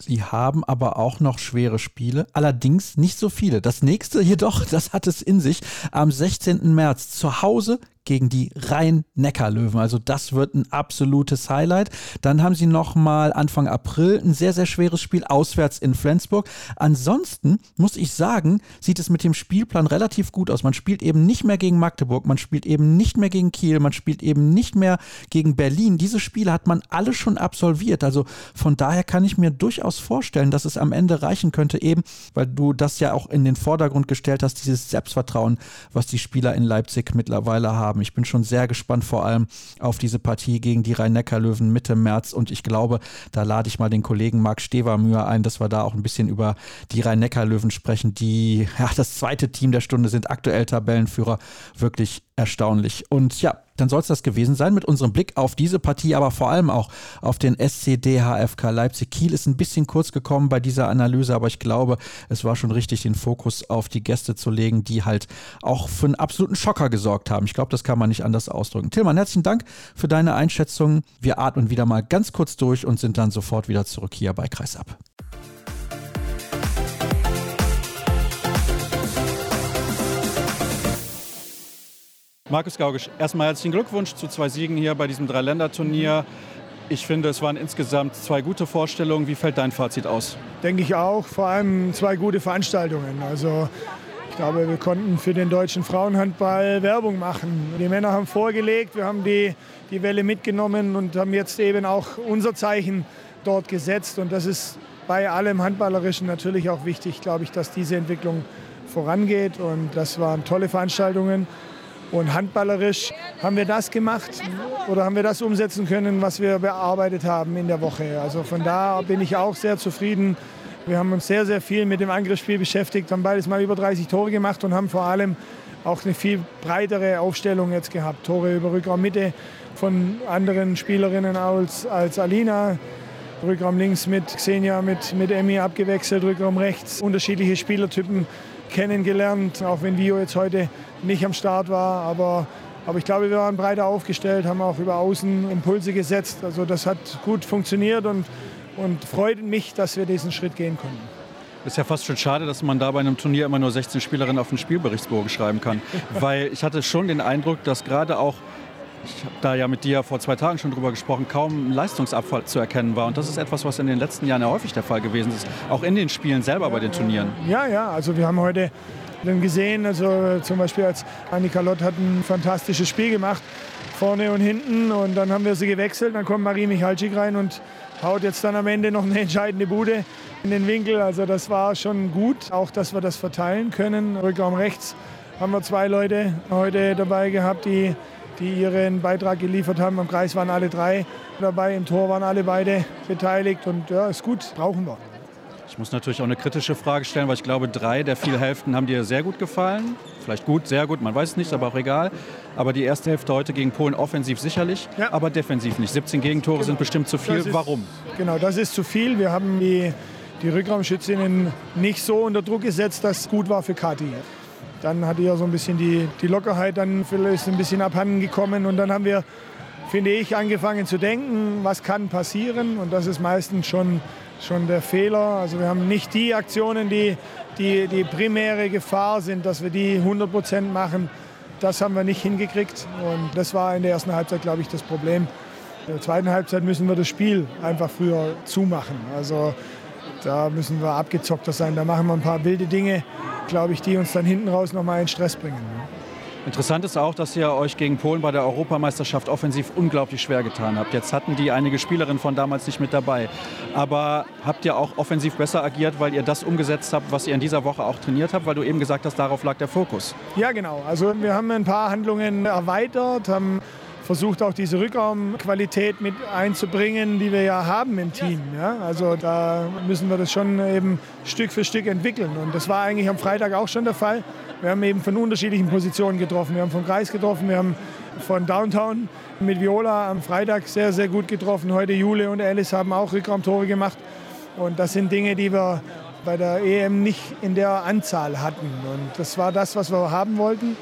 Sie haben aber auch noch schwere Spiele, allerdings nicht so viele. Das nächste jedoch, das hat es in sich, am 16. März zu Hause gegen die Rhein-Neckar-Löwen. Also das wird ein absolutes Highlight. Dann haben sie nochmal Anfang April ein sehr, sehr schweres Spiel auswärts in Flensburg. Ansonsten muss ich sagen, sieht es mit dem Spielplan relativ gut aus. Man spielt eben nicht mehr gegen Magdeburg, man spielt eben nicht mehr gegen Kiel, man spielt eben nicht mehr gegen Berlin. Diese Spiele hat man alle schon absolviert. Also von daher kann ich mir durchaus vorstellen, dass es am Ende reichen könnte, eben, weil du das ja auch in den Vordergrund gestellt hast, dieses Selbstvertrauen, was die Spieler in Leipzig mittlerweile haben haben. Ich bin schon sehr gespannt, vor allem auf diese Partie gegen die Rhein-Neckar-Löwen Mitte März. Und ich glaube, da lade ich mal den Kollegen Marc Stevermühe ein, dass wir da auch ein bisschen über die Rhein-Neckar-Löwen sprechen, die ja, das zweite Team der Stunde sind, aktuell Tabellenführer. Wirklich erstaunlich. Und ja, dann soll es das gewesen sein mit unserem Blick auf diese Partie, aber vor allem auch auf den SCD HFK Leipzig. Kiel ist ein bisschen kurz gekommen bei dieser Analyse, aber ich glaube, es war schon richtig, den Fokus auf die Gäste zu legen, die halt auch für einen absoluten Schocker gesorgt haben. Ich glaube, das kann man nicht anders ausdrücken. Tillmann, herzlichen Dank für deine Einschätzung. Wir atmen wieder mal ganz kurz durch und sind dann sofort wieder zurück hier bei Kreisab. Markus Gaugisch, erstmal herzlichen Glückwunsch zu zwei Siegen hier bei diesem Dreiländerturnier. Ich finde, es waren insgesamt zwei gute Vorstellungen. Wie fällt dein Fazit aus? Denke ich auch. Vor allem zwei gute Veranstaltungen. Also ich glaube, wir konnten für den deutschen Frauenhandball Werbung machen. Die Männer haben vorgelegt, wir haben die, die Welle mitgenommen und haben jetzt eben auch unser Zeichen dort gesetzt. Und das ist bei allem Handballerischen natürlich auch wichtig, glaube ich, dass diese Entwicklung vorangeht. Und das waren tolle Veranstaltungen. Und handballerisch haben wir das gemacht oder haben wir das umsetzen können, was wir bearbeitet haben in der Woche. Also von da bin ich auch sehr zufrieden. Wir haben uns sehr, sehr viel mit dem Angriffsspiel beschäftigt, haben beides mal über 30 Tore gemacht und haben vor allem auch eine viel breitere Aufstellung jetzt gehabt. Tore über Rückraum Mitte von anderen Spielerinnen als, als Alina. Rückraum links mit Xenia, mit, mit Emmy abgewechselt, Rückraum rechts. Unterschiedliche Spielertypen kennengelernt, auch wenn Vio jetzt heute nicht am Start war. Aber, aber ich glaube, wir waren breiter aufgestellt, haben auch über Außen Impulse gesetzt. Also das hat gut funktioniert und, und freut mich, dass wir diesen Schritt gehen konnten. Ist ja fast schon schade, dass man da bei einem Turnier immer nur 16 Spielerinnen auf den Spielberichtsbogen schreiben kann. Weil ich hatte schon den Eindruck, dass gerade auch ich habe da ja mit dir vor zwei Tagen schon drüber gesprochen, kaum Leistungsabfall zu erkennen war. Und das ist etwas, was in den letzten Jahren ja häufig der Fall gewesen ist, auch in den Spielen selber bei den Turnieren. Ja, ja, also wir haben heute gesehen, also zum Beispiel als Annika Lott hat ein fantastisches Spiel gemacht, vorne und hinten. Und dann haben wir sie gewechselt, dann kommt Marie Michalczyk rein und haut jetzt dann am Ende noch eine entscheidende Bude in den Winkel. Also das war schon gut, auch dass wir das verteilen können. Rückraum rechts haben wir zwei Leute heute dabei gehabt, die die ihren Beitrag geliefert haben. Am Kreis waren alle drei dabei, im Tor waren alle beide beteiligt und ja, ist gut, brauchen wir. Ich muss natürlich auch eine kritische Frage stellen, weil ich glaube, drei der vier Hälften haben dir sehr gut gefallen. Vielleicht gut, sehr gut, man weiß es nicht, aber auch egal. Aber die erste Hälfte heute gegen Polen offensiv sicherlich, ja. aber defensiv nicht. 17 Gegentore genau. sind bestimmt zu viel. Ist, Warum? Genau, das ist zu viel. Wir haben die, die Rückraumschützinnen nicht so unter Druck gesetzt, dass es gut war für Kati. Dann hatte ja so ein bisschen die, die Lockerheit dann vielleicht ein bisschen abhanden gekommen und dann haben wir, finde ich, angefangen zu denken, was kann passieren und das ist meistens schon, schon der Fehler. Also wir haben nicht die Aktionen, die, die die primäre Gefahr sind, dass wir die 100 Prozent machen. Das haben wir nicht hingekriegt und das war in der ersten Halbzeit, glaube ich, das Problem. In der zweiten Halbzeit müssen wir das Spiel einfach früher zumachen. Also da müssen wir abgezockter sein. Da machen wir ein paar wilde Dinge, glaube ich, die uns dann hinten raus nochmal in Stress bringen. Interessant ist auch, dass ihr euch gegen Polen bei der Europameisterschaft offensiv unglaublich schwer getan habt. Jetzt hatten die einige Spielerinnen von damals nicht mit dabei. Aber habt ihr auch offensiv besser agiert, weil ihr das umgesetzt habt, was ihr in dieser Woche auch trainiert habt? Weil du eben gesagt hast, darauf lag der Fokus. Ja, genau. Also wir haben ein paar Handlungen erweitert, haben versucht auch diese Rückraumqualität mit einzubringen, die wir ja haben im Team. Ja? Also da müssen wir das schon eben Stück für Stück entwickeln. Und das war eigentlich am Freitag auch schon der Fall. Wir haben eben von unterschiedlichen Positionen getroffen. Wir haben vom Kreis getroffen, wir haben von Downtown mit Viola am Freitag sehr, sehr gut getroffen. Heute Jule und Alice haben auch Rückraumtore gemacht. Und das sind Dinge, die wir bei der EM nicht in der Anzahl hatten. Und das war das, was wir haben wollten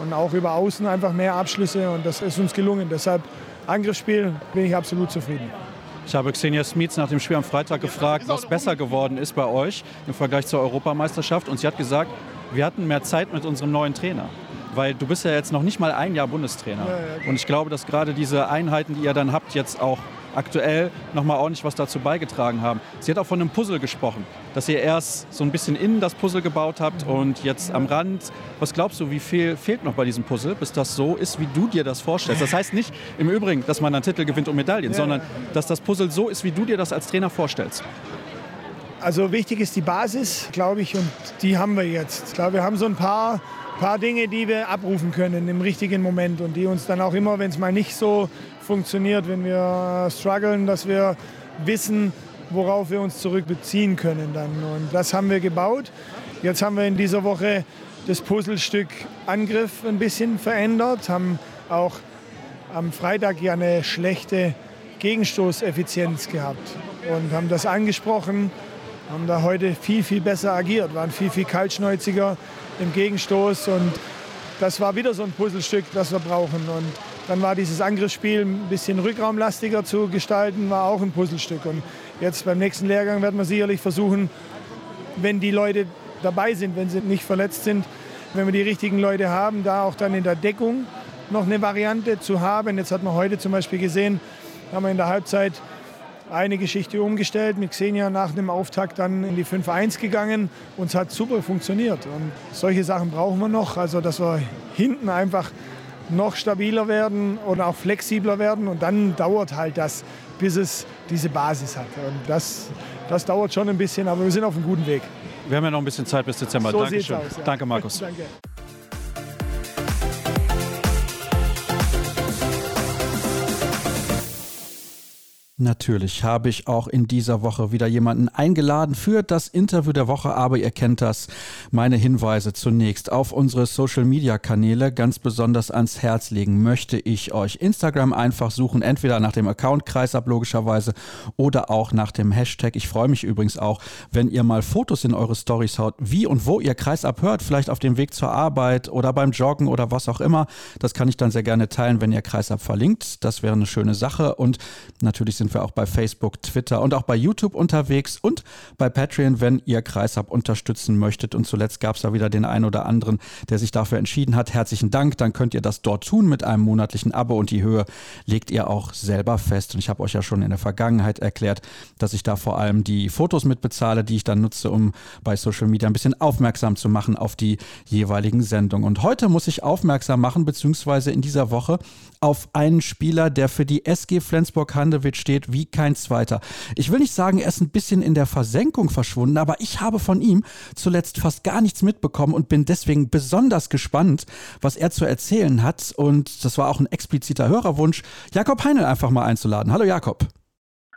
und auch über Außen einfach mehr Abschlüsse und das ist uns gelungen. Deshalb Angriffsspiel bin ich absolut zufrieden. Ich habe Xenia Smits nach dem Spiel am Freitag gefragt, was besser geworden ist bei euch im Vergleich zur Europameisterschaft. Und sie hat gesagt, wir hatten mehr Zeit mit unserem neuen Trainer. Weil du bist ja jetzt noch nicht mal ein Jahr Bundestrainer. Und ich glaube, dass gerade diese Einheiten, die ihr dann habt, jetzt auch aktuell noch mal ordentlich was dazu beigetragen haben. Sie hat auch von einem Puzzle gesprochen, dass ihr erst so ein bisschen innen das Puzzle gebaut habt und jetzt am Rand. Was glaubst du, wie viel fehlt noch bei diesem Puzzle, bis das so ist, wie du dir das vorstellst? Das heißt nicht im Übrigen, dass man einen Titel gewinnt und Medaillen, sondern dass das Puzzle so ist, wie du dir das als Trainer vorstellst. Also wichtig ist die Basis, glaube ich, und die haben wir jetzt. Ich glaube, wir haben so ein paar, paar Dinge, die wir abrufen können im richtigen Moment und die uns dann auch immer, wenn es mal nicht so funktioniert, wenn wir strugglen, dass wir wissen, worauf wir uns zurückbeziehen können dann. Und das haben wir gebaut. Jetzt haben wir in dieser Woche das Puzzlestück Angriff ein bisschen verändert, haben auch am Freitag ja eine schlechte Gegenstoßeffizienz gehabt und haben das angesprochen, haben da heute viel, viel besser agiert, waren viel, viel kaltschnäuziger im Gegenstoß und das war wieder so ein Puzzlestück, das wir brauchen. Und dann war dieses Angriffsspiel ein bisschen rückraumlastiger zu gestalten, war auch ein Puzzlestück. Und jetzt beim nächsten Lehrgang werden wir sicherlich versuchen, wenn die Leute dabei sind, wenn sie nicht verletzt sind, wenn wir die richtigen Leute haben, da auch dann in der Deckung noch eine Variante zu haben. Jetzt hat man heute zum Beispiel gesehen, haben wir in der Halbzeit eine Geschichte umgestellt, mit Xenia nach dem Auftakt dann in die 5-1 gegangen und es hat super funktioniert. Und solche Sachen brauchen wir noch, also dass wir hinten einfach noch stabiler werden oder auch flexibler werden und dann dauert halt das, bis es diese Basis hat. Und das, das dauert schon ein bisschen, aber wir sind auf einem guten Weg. Wir haben ja noch ein bisschen Zeit bis Dezember. So Dankeschön. aus, ja. Danke, Markus. Danke. Natürlich habe ich auch in dieser Woche wieder jemanden eingeladen für das Interview der Woche, aber ihr kennt das. Meine Hinweise zunächst auf unsere Social Media Kanäle ganz besonders ans Herz legen möchte ich euch Instagram einfach suchen, entweder nach dem Account Kreisab logischerweise oder auch nach dem Hashtag. Ich freue mich übrigens auch, wenn ihr mal Fotos in eure Stories haut, wie und wo ihr Kreisab hört, vielleicht auf dem Weg zur Arbeit oder beim Joggen oder was auch immer. Das kann ich dann sehr gerne teilen, wenn ihr Kreisab verlinkt. Das wäre eine schöne Sache und natürlich sind wir auch bei Facebook, Twitter und auch bei YouTube unterwegs und bei Patreon, wenn ihr Kreishub unterstützen möchtet. Und zuletzt gab es da wieder den einen oder anderen, der sich dafür entschieden hat. Herzlichen Dank. Dann könnt ihr das dort tun mit einem monatlichen Abo und die Höhe legt ihr auch selber fest. Und ich habe euch ja schon in der Vergangenheit erklärt, dass ich da vor allem die Fotos mitbezahle, die ich dann nutze, um bei Social Media ein bisschen aufmerksam zu machen auf die jeweiligen Sendungen. Und heute muss ich aufmerksam machen, beziehungsweise in dieser Woche auf einen Spieler, der für die SG Flensburg-Handewitt steht wie kein zweiter. Ich will nicht sagen, er ist ein bisschen in der Versenkung verschwunden, aber ich habe von ihm zuletzt fast gar nichts mitbekommen und bin deswegen besonders gespannt, was er zu erzählen hat. Und das war auch ein expliziter Hörerwunsch, Jakob Heinel einfach mal einzuladen. Hallo Jakob.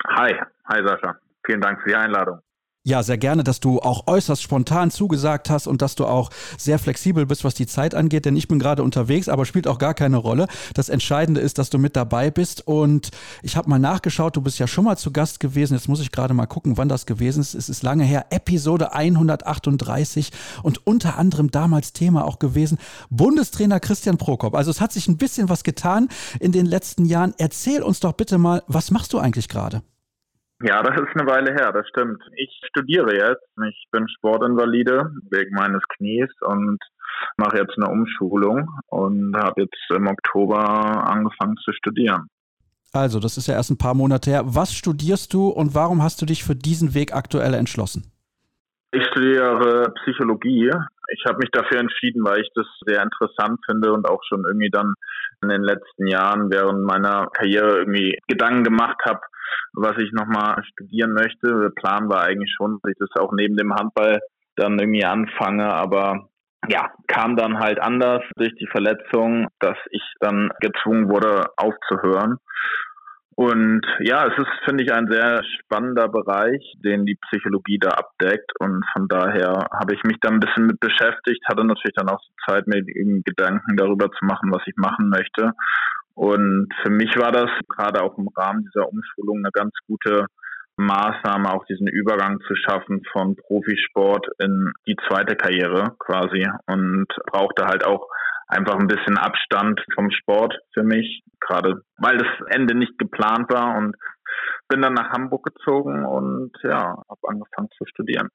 Hi, hi Sascha. Vielen Dank für die Einladung. Ja, sehr gerne, dass du auch äußerst spontan zugesagt hast und dass du auch sehr flexibel bist, was die Zeit angeht, denn ich bin gerade unterwegs, aber spielt auch gar keine Rolle. Das Entscheidende ist, dass du mit dabei bist und ich habe mal nachgeschaut, du bist ja schon mal zu Gast gewesen. Jetzt muss ich gerade mal gucken, wann das gewesen ist. Es ist lange her, Episode 138 und unter anderem damals Thema auch gewesen Bundestrainer Christian Prokop. Also es hat sich ein bisschen was getan in den letzten Jahren. Erzähl uns doch bitte mal, was machst du eigentlich gerade? Ja, das ist eine Weile her, das stimmt. Ich studiere jetzt. Ich bin Sportinvalide wegen meines Knies und mache jetzt eine Umschulung und habe jetzt im Oktober angefangen zu studieren. Also, das ist ja erst ein paar Monate her. Was studierst du und warum hast du dich für diesen Weg aktuell entschlossen? Ich studiere Psychologie. Ich habe mich dafür entschieden, weil ich das sehr interessant finde und auch schon irgendwie dann in den letzten Jahren während meiner Karriere irgendwie Gedanken gemacht habe, was ich nochmal studieren möchte. Der Plan war eigentlich schon, dass ich das auch neben dem Handball dann irgendwie anfange, aber ja, kam dann halt anders durch die Verletzung, dass ich dann gezwungen wurde aufzuhören. Und ja, es ist, finde ich, ein sehr spannender Bereich, den die Psychologie da abdeckt. Und von daher habe ich mich da ein bisschen mit beschäftigt, hatte natürlich dann auch Zeit, mir Gedanken darüber zu machen, was ich machen möchte. Und für mich war das gerade auch im Rahmen dieser Umschulung eine ganz gute Maßnahme, auch diesen Übergang zu schaffen von Profisport in die zweite Karriere quasi und brauchte halt auch einfach ein bisschen Abstand vom Sport für mich, gerade weil das Ende nicht geplant war und bin dann nach Hamburg gezogen und ja, habe angefangen zu studieren.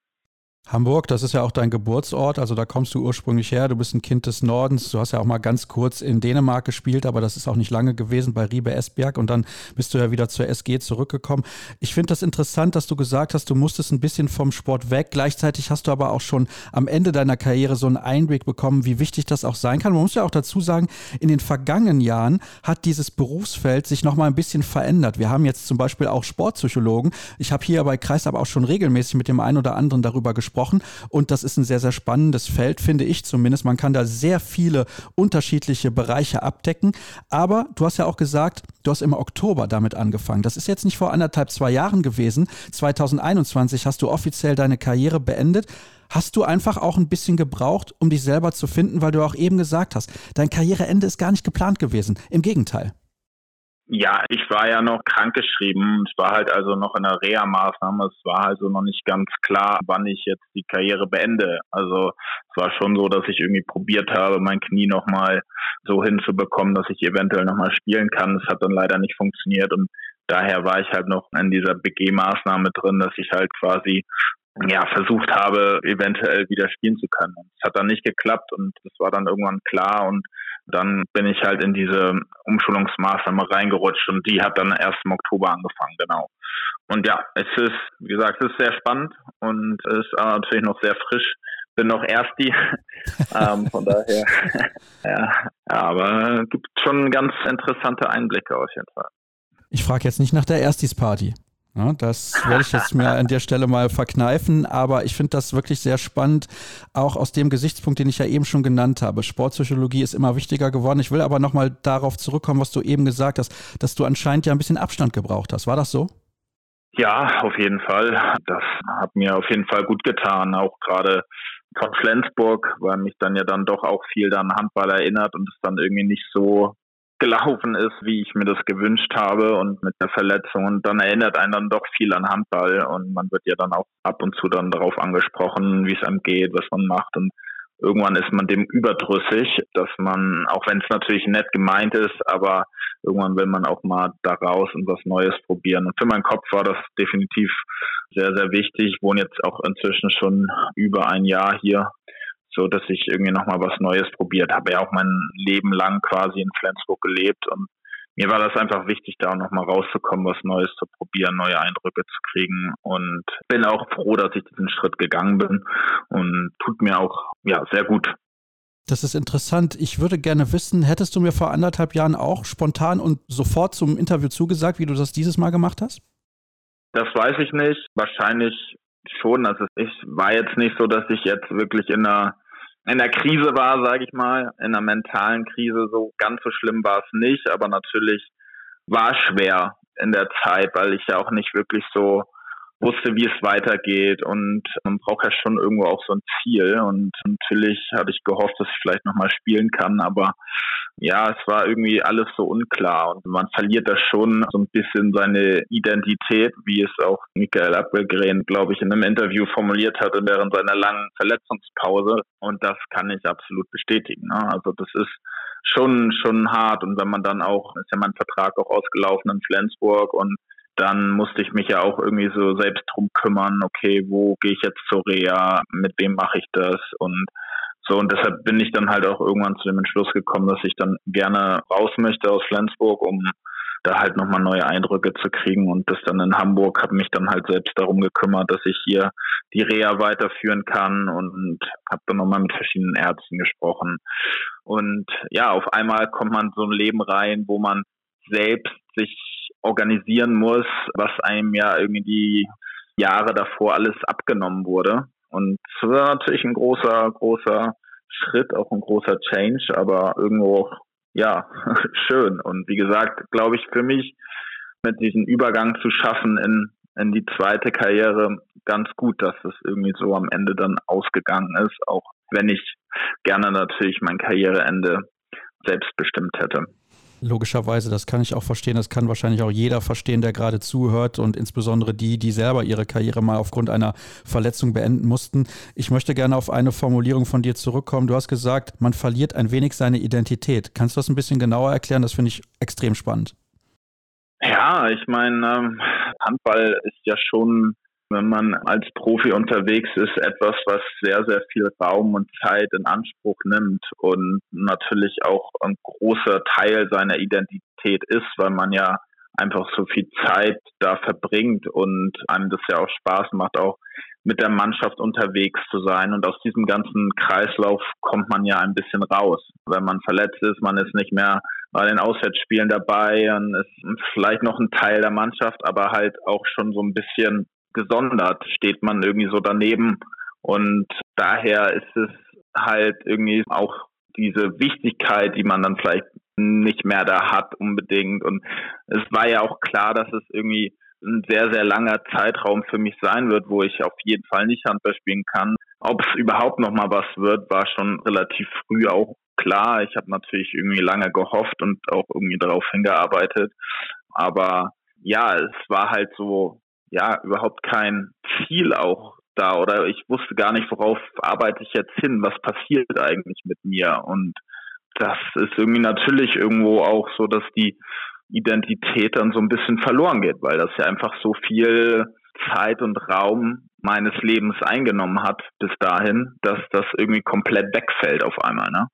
Hamburg, das ist ja auch dein Geburtsort, also da kommst du ursprünglich her, du bist ein Kind des Nordens, du hast ja auch mal ganz kurz in Dänemark gespielt, aber das ist auch nicht lange gewesen bei Riebe Esbjerg und dann bist du ja wieder zur SG zurückgekommen. Ich finde das interessant, dass du gesagt hast, du musstest ein bisschen vom Sport weg, gleichzeitig hast du aber auch schon am Ende deiner Karriere so einen Einblick bekommen, wie wichtig das auch sein kann. Man muss ja auch dazu sagen, in den vergangenen Jahren hat dieses Berufsfeld sich nochmal ein bisschen verändert. Wir haben jetzt zum Beispiel auch Sportpsychologen. Ich habe hier bei Kreis aber auch schon regelmäßig mit dem einen oder anderen darüber gesprochen, gesprochen. Und das ist ein sehr, sehr spannendes Feld, finde ich zumindest. Man kann da sehr viele unterschiedliche Bereiche abdecken. Aber du hast ja auch gesagt, du hast im Oktober damit angefangen. Das ist jetzt nicht vor anderthalb, zwei Jahren gewesen. 2021 hast du offiziell deine Karriere beendet. Hast du einfach auch ein bisschen gebraucht, um dich selber zu finden, weil du auch eben gesagt hast, dein Karriereende ist gar nicht geplant gewesen. Im Gegenteil. Ja, ich war ja noch krankgeschrieben. Es war halt also noch in der Reha-Maßnahme. Es war also noch nicht ganz klar, wann ich jetzt die Karriere beende. Also es war schon so, dass ich irgendwie probiert habe, mein Knie nochmal so hinzubekommen, dass ich eventuell nochmal spielen kann. Es hat dann leider nicht funktioniert und daher war ich halt noch in dieser BG-Maßnahme drin, dass ich halt quasi ja, versucht habe, eventuell wieder spielen zu können. Es hat dann nicht geklappt und es war dann irgendwann klar und dann bin ich halt in diese Umschulungsmaßnahme reingerutscht und die hat dann erst im Oktober angefangen, genau. Und ja, es ist, wie gesagt, es ist sehr spannend und es ist natürlich noch sehr frisch. Bin noch Ersti, ähm, von daher, ja, aber es gibt schon ganz interessante Einblicke auf jeden Fall. Ich frage jetzt nicht nach der Erstis-Party. Ja, das werde ich jetzt mir an der Stelle mal verkneifen, aber ich finde das wirklich sehr spannend, auch aus dem Gesichtspunkt, den ich ja eben schon genannt habe. Sportpsychologie ist immer wichtiger geworden. Ich will aber nochmal darauf zurückkommen, was du eben gesagt hast, dass du anscheinend ja ein bisschen Abstand gebraucht hast. War das so? Ja, auf jeden Fall. Das hat mir auf jeden Fall gut getan, auch gerade von Flensburg, weil mich dann ja dann doch auch viel an Handball erinnert und es dann irgendwie nicht so gelaufen ist, wie ich mir das gewünscht habe und mit der Verletzung. Und dann erinnert einen dann doch viel an Handball und man wird ja dann auch ab und zu dann darauf angesprochen, wie es einem geht, was man macht. Und irgendwann ist man dem überdrüssig, dass man, auch wenn es natürlich nett gemeint ist, aber irgendwann will man auch mal da raus und was Neues probieren. Und für meinen Kopf war das definitiv sehr, sehr wichtig. Ich wohne jetzt auch inzwischen schon über ein Jahr hier so dass ich irgendwie nochmal was Neues probiert habe. Ja auch mein Leben lang quasi in Flensburg gelebt und mir war das einfach wichtig, da auch nochmal rauszukommen, was Neues zu probieren, neue Eindrücke zu kriegen und bin auch froh, dass ich diesen Schritt gegangen bin und tut mir auch ja sehr gut. Das ist interessant. Ich würde gerne wissen, hättest du mir vor anderthalb Jahren auch spontan und sofort zum Interview zugesagt, wie du das dieses Mal gemacht hast? Das weiß ich nicht. Wahrscheinlich schon. Also ich war jetzt nicht so, dass ich jetzt wirklich in einer in der Krise war, sage ich mal, in einer mentalen Krise. So ganz so schlimm war es nicht, aber natürlich war schwer in der Zeit, weil ich ja auch nicht wirklich so wusste, wie es weitergeht und man braucht ja schon irgendwo auch so ein Ziel und natürlich hatte ich gehofft, dass ich vielleicht nochmal spielen kann, aber ja, es war irgendwie alles so unklar und man verliert da schon so ein bisschen seine Identität, wie es auch Michael Appelgren, glaube ich, in einem Interview formuliert hatte während seiner langen Verletzungspause und das kann ich absolut bestätigen. Ne? Also das ist schon schon hart und wenn man dann auch ist ja mein Vertrag auch ausgelaufen in Flensburg und dann musste ich mich ja auch irgendwie so selbst drum kümmern, okay, wo gehe ich jetzt zur Reha, mit wem mache ich das und so. Und deshalb bin ich dann halt auch irgendwann zu dem Entschluss gekommen, dass ich dann gerne raus möchte aus Flensburg, um da halt nochmal neue Eindrücke zu kriegen. Und das dann in Hamburg habe mich dann halt selbst darum gekümmert, dass ich hier die Reha weiterführen kann und habe dann nochmal mit verschiedenen Ärzten gesprochen. Und ja, auf einmal kommt man so ein Leben rein, wo man selbst sich organisieren muss, was einem ja irgendwie die Jahre davor alles abgenommen wurde. Und es war natürlich ein großer, großer Schritt, auch ein großer Change, aber irgendwo, ja, schön. Und wie gesagt, glaube ich, für mich mit diesem Übergang zu schaffen in, in die zweite Karriere ganz gut, dass es irgendwie so am Ende dann ausgegangen ist, auch wenn ich gerne natürlich mein Karriereende selbst bestimmt hätte. Logischerweise, das kann ich auch verstehen. Das kann wahrscheinlich auch jeder verstehen, der gerade zuhört und insbesondere die, die selber ihre Karriere mal aufgrund einer Verletzung beenden mussten. Ich möchte gerne auf eine Formulierung von dir zurückkommen. Du hast gesagt, man verliert ein wenig seine Identität. Kannst du das ein bisschen genauer erklären? Das finde ich extrem spannend. Ja, ich meine, ähm, Handball ist ja schon wenn man als Profi unterwegs ist, etwas, was sehr, sehr viel Raum und Zeit in Anspruch nimmt und natürlich auch ein großer Teil seiner Identität ist, weil man ja einfach so viel Zeit da verbringt und einem das ja auch Spaß macht, auch mit der Mannschaft unterwegs zu sein. Und aus diesem ganzen Kreislauf kommt man ja ein bisschen raus. Wenn man verletzt ist, man ist nicht mehr bei den Auswärtsspielen dabei und ist vielleicht noch ein Teil der Mannschaft, aber halt auch schon so ein bisschen gesondert steht man irgendwie so daneben. Und daher ist es halt irgendwie auch diese Wichtigkeit, die man dann vielleicht nicht mehr da hat unbedingt. Und es war ja auch klar, dass es irgendwie ein sehr, sehr langer Zeitraum für mich sein wird, wo ich auf jeden Fall nicht Handball spielen kann. Ob es überhaupt noch mal was wird, war schon relativ früh auch klar. Ich habe natürlich irgendwie lange gehofft und auch irgendwie darauf hingearbeitet. Aber ja, es war halt so, ja, überhaupt kein Ziel auch da oder ich wusste gar nicht, worauf arbeite ich jetzt hin, was passiert eigentlich mit mir und das ist irgendwie natürlich irgendwo auch so, dass die Identität dann so ein bisschen verloren geht, weil das ja einfach so viel Zeit und Raum meines Lebens eingenommen hat bis dahin, dass das irgendwie komplett wegfällt auf einmal, ne?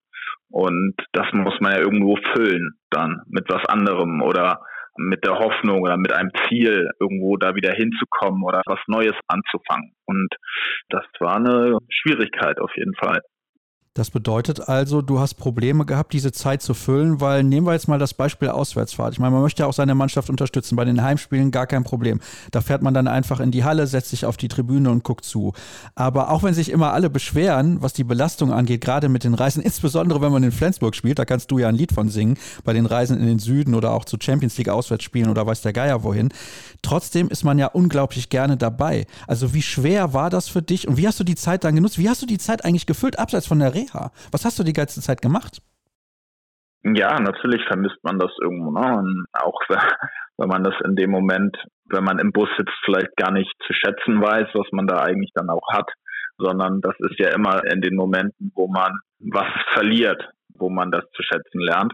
Und das muss man ja irgendwo füllen dann mit was anderem oder mit der Hoffnung oder mit einem Ziel, irgendwo da wieder hinzukommen oder was Neues anzufangen. Und das war eine Schwierigkeit auf jeden Fall. Das bedeutet also, du hast Probleme gehabt, diese Zeit zu füllen, weil nehmen wir jetzt mal das Beispiel Auswärtsfahrt. Ich meine, man möchte ja auch seine Mannschaft unterstützen. Bei den Heimspielen gar kein Problem. Da fährt man dann einfach in die Halle, setzt sich auf die Tribüne und guckt zu. Aber auch wenn sich immer alle beschweren, was die Belastung angeht, gerade mit den Reisen, insbesondere wenn man in Flensburg spielt, da kannst du ja ein Lied von singen, bei den Reisen in den Süden oder auch zu Champions League Auswärtsspielen oder weiß der Geier wohin. Trotzdem ist man ja unglaublich gerne dabei. Also wie schwer war das für dich und wie hast du die Zeit dann genutzt? Wie hast du die Zeit eigentlich gefüllt, abseits von der Reha? Reha. Was hast du die ganze Zeit gemacht? Ja, natürlich vermisst man das irgendwo. Ne? Und auch wenn man das in dem Moment, wenn man im Bus sitzt, vielleicht gar nicht zu schätzen weiß, was man da eigentlich dann auch hat, sondern das ist ja immer in den Momenten, wo man was verliert, wo man das zu schätzen lernt.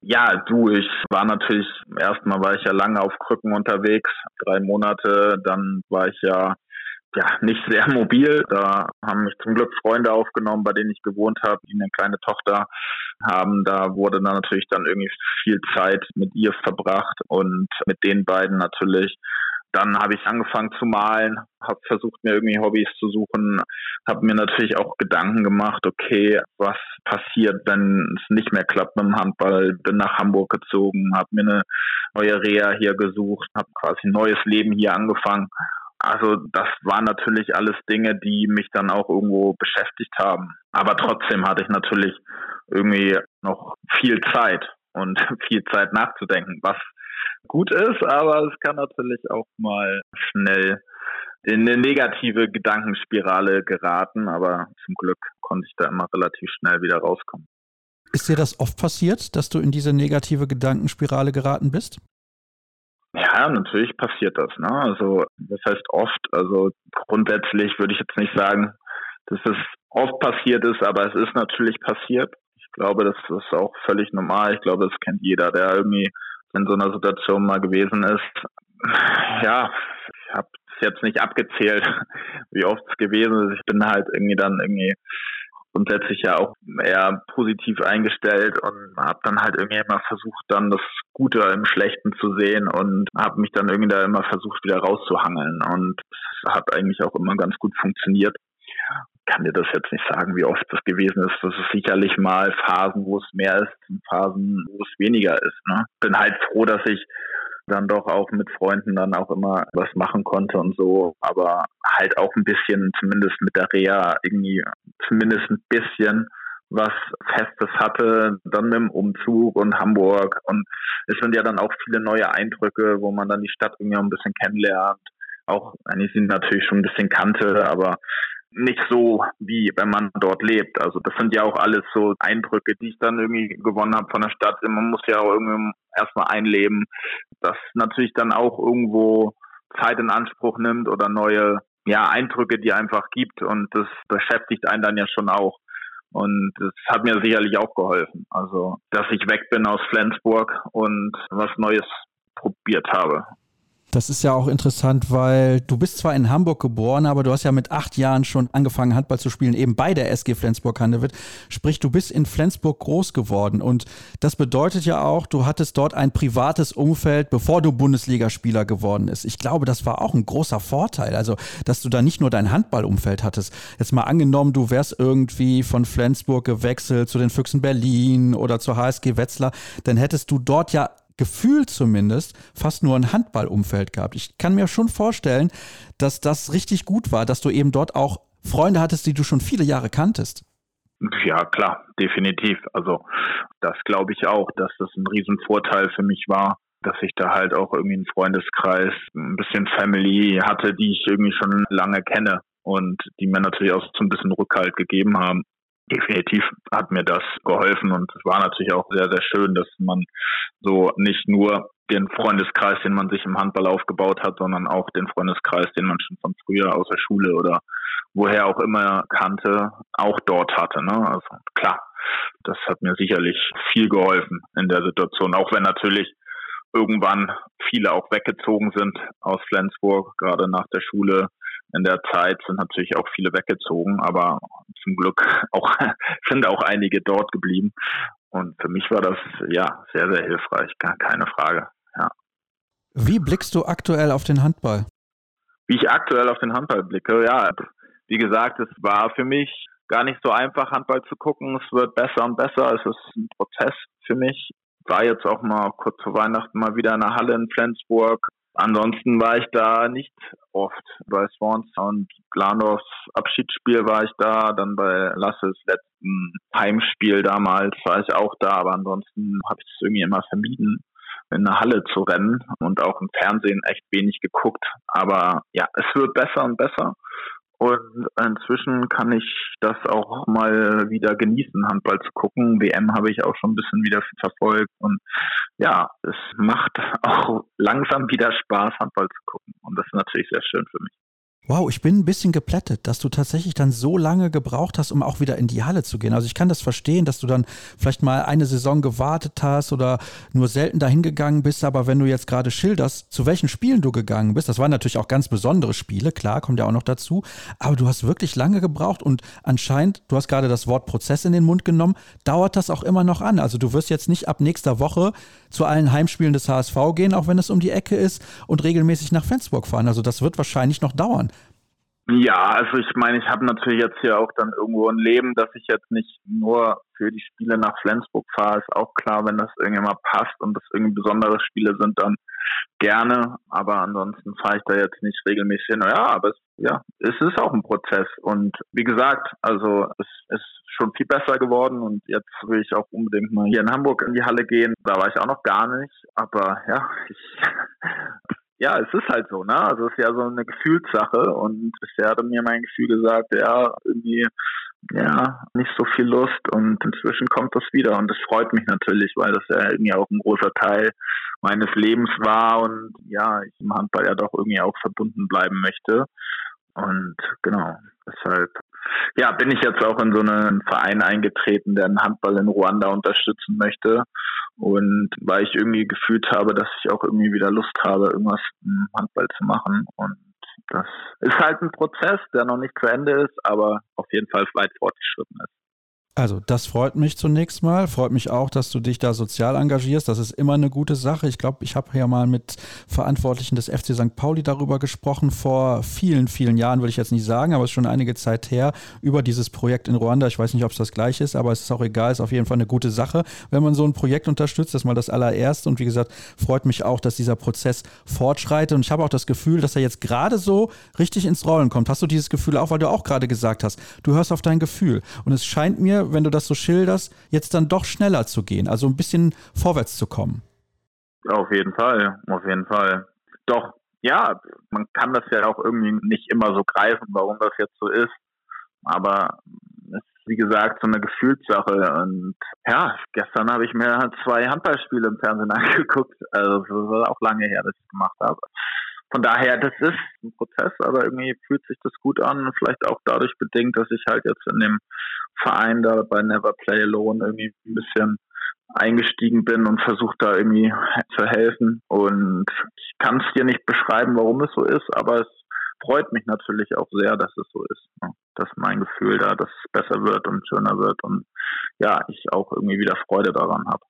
Ja, du, ich war natürlich, erstmal war ich ja lange auf Krücken unterwegs, drei Monate, dann war ich ja ja, nicht sehr mobil. Da haben mich zum Glück Freunde aufgenommen, bei denen ich gewohnt habe, die eine kleine Tochter haben. Da wurde dann natürlich dann irgendwie viel Zeit mit ihr verbracht und mit den beiden natürlich. Dann habe ich angefangen zu malen, habe versucht, mir irgendwie Hobbys zu suchen, habe mir natürlich auch Gedanken gemacht, okay, was passiert, wenn es nicht mehr klappt mit dem Handball. Bin nach Hamburg gezogen, habe mir eine neue Reha hier gesucht, habe quasi ein neues Leben hier angefangen also das waren natürlich alles Dinge, die mich dann auch irgendwo beschäftigt haben. Aber trotzdem hatte ich natürlich irgendwie noch viel Zeit und viel Zeit nachzudenken, was gut ist, aber es kann natürlich auch mal schnell in eine negative Gedankenspirale geraten, aber zum Glück konnte ich da immer relativ schnell wieder rauskommen. Ist dir das oft passiert, dass du in diese negative Gedankenspirale geraten bist? Ja, natürlich passiert das. Ne? Also das heißt oft. Also grundsätzlich würde ich jetzt nicht sagen, dass es oft passiert ist, aber es ist natürlich passiert. Ich glaube, das ist auch völlig normal. Ich glaube, das kennt jeder, der irgendwie in so einer Situation mal gewesen ist. Ja, ich habe es jetzt nicht abgezählt, wie oft es gewesen ist. Ich bin halt irgendwie dann irgendwie grundsätzlich ja auch eher positiv eingestellt und habe dann halt irgendwie immer versucht, dann das Gute im Schlechten zu sehen und habe mich dann irgendwie da immer versucht, wieder rauszuhangeln. Und es hat eigentlich auch immer ganz gut funktioniert. Ich kann dir das jetzt nicht sagen, wie oft das gewesen ist. Das ist sicherlich mal Phasen, wo es mehr ist und Phasen, wo es weniger ist. Ne? Bin halt froh, dass ich dann doch auch mit Freunden dann auch immer was machen konnte und so, aber halt auch ein bisschen, zumindest mit der Reha, irgendwie zumindest ein bisschen was Festes hatte, dann mit dem Umzug und Hamburg. Und es sind ja dann auch viele neue Eindrücke, wo man dann die Stadt irgendwie ein bisschen kennenlernt. Auch, eigentlich sind natürlich schon ein bisschen kannte, aber nicht so, wie wenn man dort lebt. Also das sind ja auch alles so Eindrücke, die ich dann irgendwie gewonnen habe von der Stadt. Man muss ja auch irgendwie erstmal einleben, das natürlich dann auch irgendwo Zeit in Anspruch nimmt oder neue ja, Eindrücke, die einfach gibt und das beschäftigt einen dann ja schon auch. Und das hat mir sicherlich auch geholfen. Also, dass ich weg bin aus Flensburg und was Neues probiert habe. Das ist ja auch interessant, weil du bist zwar in Hamburg geboren, aber du hast ja mit acht Jahren schon angefangen, Handball zu spielen, eben bei der SG Flensburg-Handewitt. Sprich, du bist in Flensburg groß geworden. Und das bedeutet ja auch, du hattest dort ein privates Umfeld, bevor du Bundesligaspieler geworden bist. Ich glaube, das war auch ein großer Vorteil. Also, dass du da nicht nur dein Handballumfeld hattest. Jetzt mal angenommen, du wärst irgendwie von Flensburg gewechselt zu den Füchsen Berlin oder zur HSG Wetzlar, dann hättest du dort ja Gefühl zumindest fast nur ein Handballumfeld gehabt. Ich kann mir schon vorstellen, dass das richtig gut war, dass du eben dort auch Freunde hattest, die du schon viele Jahre kanntest. Ja, klar, definitiv. Also das glaube ich auch, dass das ein Riesenvorteil für mich war, dass ich da halt auch irgendwie einen Freundeskreis, ein bisschen Family hatte, die ich irgendwie schon lange kenne und die mir natürlich auch so ein bisschen Rückhalt gegeben haben definitiv hat mir das geholfen und es war natürlich auch sehr, sehr schön, dass man so nicht nur den Freundeskreis, den man sich im Handball aufgebaut hat, sondern auch den Freundeskreis, den man schon von früher aus der Schule oder woher auch immer kannte, auch dort hatte. Ne? Also klar, das hat mir sicherlich viel geholfen in der Situation, auch wenn natürlich irgendwann viele auch weggezogen sind aus Flensburg, gerade nach der Schule in der Zeit sind natürlich auch viele weggezogen, aber zum Glück auch sind auch einige dort geblieben. Und für mich war das ja sehr, sehr hilfreich, gar keine Frage. Ja. Wie blickst du aktuell auf den Handball? Wie ich aktuell auf den Handball blicke, ja, wie gesagt, es war für mich gar nicht so einfach, Handball zu gucken. Es wird besser und besser. Es ist ein Prozess für mich. War jetzt auch mal kurz vor Weihnachten mal wieder in der Halle in Flensburg. Ansonsten war ich da nicht oft. Bei Swans und Glandorfs Abschiedsspiel war ich da, dann bei Lasses letzten Heimspiel damals war ich auch da, aber ansonsten habe ich es irgendwie immer vermieden, in eine Halle zu rennen und auch im Fernsehen echt wenig geguckt. Aber ja, es wird besser und besser. Und inzwischen kann ich das auch mal wieder genießen, Handball zu gucken. WM habe ich auch schon ein bisschen wieder verfolgt. Und ja, es macht auch langsam wieder Spaß, Handball zu gucken. Und das ist natürlich sehr schön für mich. Wow, ich bin ein bisschen geplättet, dass du tatsächlich dann so lange gebraucht hast, um auch wieder in die Halle zu gehen. Also ich kann das verstehen, dass du dann vielleicht mal eine Saison gewartet hast oder nur selten dahin gegangen bist. Aber wenn du jetzt gerade schilderst, zu welchen Spielen du gegangen bist, das waren natürlich auch ganz besondere Spiele, klar, kommt ja auch noch dazu. Aber du hast wirklich lange gebraucht und anscheinend, du hast gerade das Wort Prozess in den Mund genommen, dauert das auch immer noch an. Also du wirst jetzt nicht ab nächster Woche zu allen Heimspielen des HSV gehen, auch wenn es um die Ecke ist und regelmäßig nach Flensburg fahren. Also das wird wahrscheinlich noch dauern. Ja, also ich meine, ich habe natürlich jetzt hier auch dann irgendwo ein Leben, dass ich jetzt nicht nur für die Spiele nach Flensburg fahre, ist auch klar, wenn das irgendwie mal passt und das irgendwie besondere Spiele sind, dann gerne. Aber ansonsten fahre ich da jetzt nicht regelmäßig hin. Ja, aber es, ja, es ist auch ein Prozess. Und wie gesagt, also es ist schon viel besser geworden und jetzt will ich auch unbedingt mal hier in Hamburg in die Halle gehen. Da war ich auch noch gar nicht. Aber ja, ich ja, es ist halt so, ne? Also es ist ja so eine Gefühlssache und bisher hat mir mein Gefühl gesagt, ja, irgendwie, ja, nicht so viel Lust und inzwischen kommt das wieder und das freut mich natürlich, weil das ja irgendwie auch ein großer Teil meines Lebens war und ja, ich im Handball ja doch irgendwie auch verbunden bleiben möchte. Und genau, deshalb ja, bin ich jetzt auch in so einen Verein eingetreten, der den Handball in Ruanda unterstützen möchte. Und weil ich irgendwie gefühlt habe, dass ich auch irgendwie wieder Lust habe, irgendwas im Handball zu machen. Und das ist halt ein Prozess, der noch nicht zu Ende ist, aber auf jeden Fall weit fortgeschritten ist. Also, das freut mich zunächst mal. Freut mich auch, dass du dich da sozial engagierst. Das ist immer eine gute Sache. Ich glaube, ich habe ja mal mit Verantwortlichen des FC St. Pauli darüber gesprochen, vor vielen, vielen Jahren, würde ich jetzt nicht sagen, aber es ist schon einige Zeit her, über dieses Projekt in Ruanda. Ich weiß nicht, ob es das gleiche ist, aber es ist auch egal. Es ist auf jeden Fall eine gute Sache, wenn man so ein Projekt unterstützt. Das ist mal das allererste. Und wie gesagt, freut mich auch, dass dieser Prozess fortschreitet. Und ich habe auch das Gefühl, dass er jetzt gerade so richtig ins Rollen kommt. Hast du dieses Gefühl auch, weil du auch gerade gesagt hast, du hörst auf dein Gefühl. Und es scheint mir, wenn du das so schilderst, jetzt dann doch schneller zu gehen, also ein bisschen vorwärts zu kommen. Auf jeden Fall, auf jeden Fall. Doch, ja, man kann das ja auch irgendwie nicht immer so greifen, warum das jetzt so ist. Aber es ist, wie gesagt, so eine Gefühlssache. Und ja, gestern habe ich mir zwei Handballspiele im Fernsehen angeguckt. Also das war auch lange her, dass ich es gemacht habe von daher, das ist ein Prozess, aber irgendwie fühlt sich das gut an. Vielleicht auch dadurch bedingt, dass ich halt jetzt in dem Verein da bei Never Play Alone irgendwie ein bisschen eingestiegen bin und versucht da irgendwie zu helfen. Und ich kann es dir nicht beschreiben, warum es so ist, aber es freut mich natürlich auch sehr, dass es so ist. Ne? Dass mein Gefühl da, dass es besser wird und schöner wird und ja, ich auch irgendwie wieder Freude daran habe.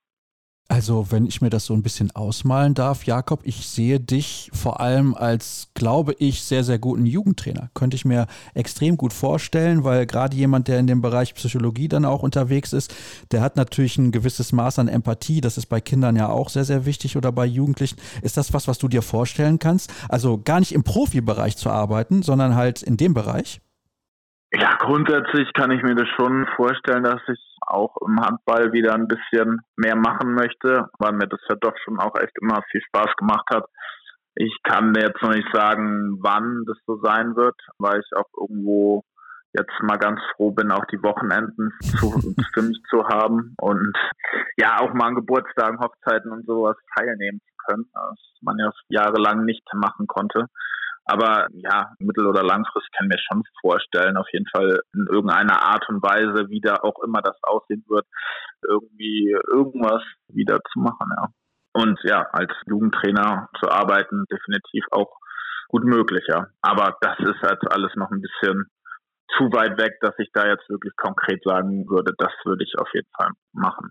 Also, wenn ich mir das so ein bisschen ausmalen darf, Jakob, ich sehe dich vor allem als, glaube ich, sehr, sehr guten Jugendtrainer. Könnte ich mir extrem gut vorstellen, weil gerade jemand, der in dem Bereich Psychologie dann auch unterwegs ist, der hat natürlich ein gewisses Maß an Empathie. Das ist bei Kindern ja auch sehr, sehr wichtig oder bei Jugendlichen. Ist das was, was du dir vorstellen kannst? Also gar nicht im Profibereich zu arbeiten, sondern halt in dem Bereich? Ja, grundsätzlich kann ich mir das schon vorstellen, dass ich auch im Handball wieder ein bisschen mehr machen möchte, weil mir das ja doch schon auch echt immer viel Spaß gemacht hat. Ich kann jetzt noch nicht sagen, wann das so sein wird, weil ich auch irgendwo jetzt mal ganz froh bin, auch die Wochenenden zu, für mich zu haben und ja, auch mal an Geburtstagen, Hochzeiten und sowas teilnehmen zu können, was man ja jahrelang nicht machen konnte. Aber ja, mittel- oder langfristig kann ich mir schon vorstellen, auf jeden Fall in irgendeiner Art und Weise, wie da auch immer das aussehen wird, irgendwie irgendwas wieder zu machen, ja. Und ja, als Jugendtrainer zu arbeiten, definitiv auch gut möglich, ja. Aber das ist jetzt alles noch ein bisschen zu weit weg, dass ich da jetzt wirklich konkret sagen würde, das würde ich auf jeden Fall machen.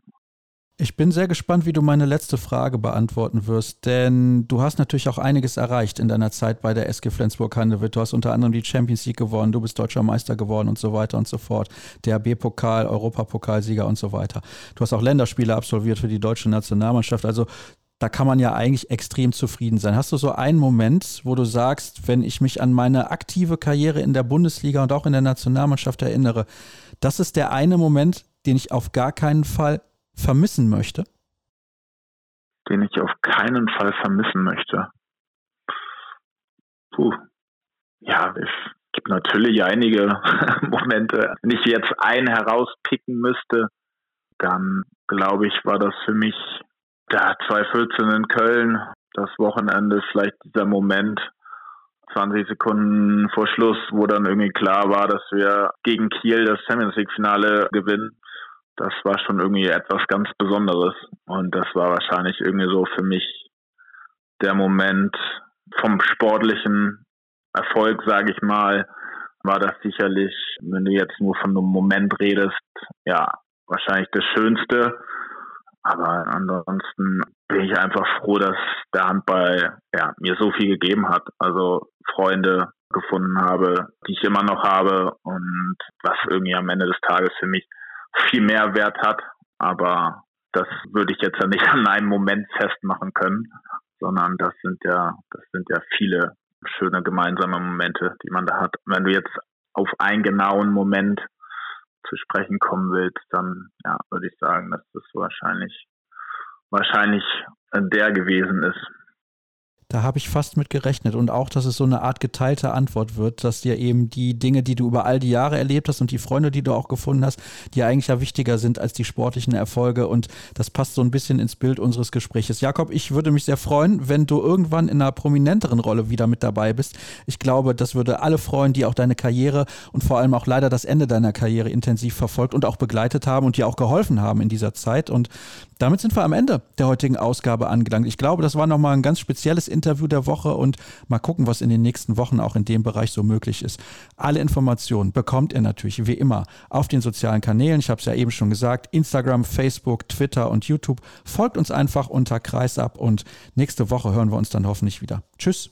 Ich bin sehr gespannt, wie du meine letzte Frage beantworten wirst, denn du hast natürlich auch einiges erreicht in deiner Zeit bei der SG Flensburg-Handewitt. Du hast unter anderem die Champions League gewonnen, du bist deutscher Meister geworden und so weiter und so fort. DRB-Pokal, Europapokalsieger und so weiter. Du hast auch Länderspiele absolviert für die deutsche Nationalmannschaft. Also da kann man ja eigentlich extrem zufrieden sein. Hast du so einen Moment, wo du sagst, wenn ich mich an meine aktive Karriere in der Bundesliga und auch in der Nationalmannschaft erinnere, das ist der eine Moment, den ich auf gar keinen Fall vermissen möchte? Den ich auf keinen Fall vermissen möchte. Puh. Ja, es gibt natürlich einige Momente. Wenn ich jetzt einen herauspicken müsste, dann glaube ich, war das für mich da 2014 in Köln, das Wochenende, vielleicht dieser Moment, 20 Sekunden vor Schluss, wo dann irgendwie klar war, dass wir gegen Kiel das Champions League Finale gewinnen das war schon irgendwie etwas ganz Besonderes. Und das war wahrscheinlich irgendwie so für mich der Moment vom sportlichen Erfolg, sage ich mal, war das sicherlich, wenn du jetzt nur von einem Moment redest, ja, wahrscheinlich das Schönste. Aber ansonsten bin ich einfach froh, dass der Handball ja, mir so viel gegeben hat. Also Freunde gefunden habe, die ich immer noch habe und was irgendwie am Ende des Tages für mich viel mehr Wert hat. Aber das würde ich jetzt ja nicht an einem Moment festmachen können, sondern das sind ja, das sind ja viele schöne gemeinsame Momente, die man da hat. Wenn du jetzt auf einen genauen Moment zu sprechen kommen willst, dann ja, würde ich sagen, dass das wahrscheinlich wahrscheinlich der gewesen ist. Da habe ich fast mit gerechnet und auch, dass es so eine Art geteilte Antwort wird, dass dir eben die Dinge, die du über all die Jahre erlebt hast und die Freunde, die du auch gefunden hast, die eigentlich ja wichtiger sind als die sportlichen Erfolge und das passt so ein bisschen ins Bild unseres Gespräches. Jakob, ich würde mich sehr freuen, wenn du irgendwann in einer prominenteren Rolle wieder mit dabei bist. Ich glaube, das würde alle freuen, die auch deine Karriere und vor allem auch leider das Ende deiner Karriere intensiv verfolgt und auch begleitet haben und dir auch geholfen haben in dieser Zeit und damit sind wir am Ende der heutigen Ausgabe angelangt. Ich glaube, das war nochmal ein ganz spezielles Interview der Woche und mal gucken, was in den nächsten Wochen auch in dem Bereich so möglich ist. Alle Informationen bekommt ihr natürlich wie immer auf den sozialen Kanälen. Ich habe es ja eben schon gesagt, Instagram, Facebook, Twitter und YouTube. Folgt uns einfach unter Kreisab und nächste Woche hören wir uns dann hoffentlich wieder. Tschüss.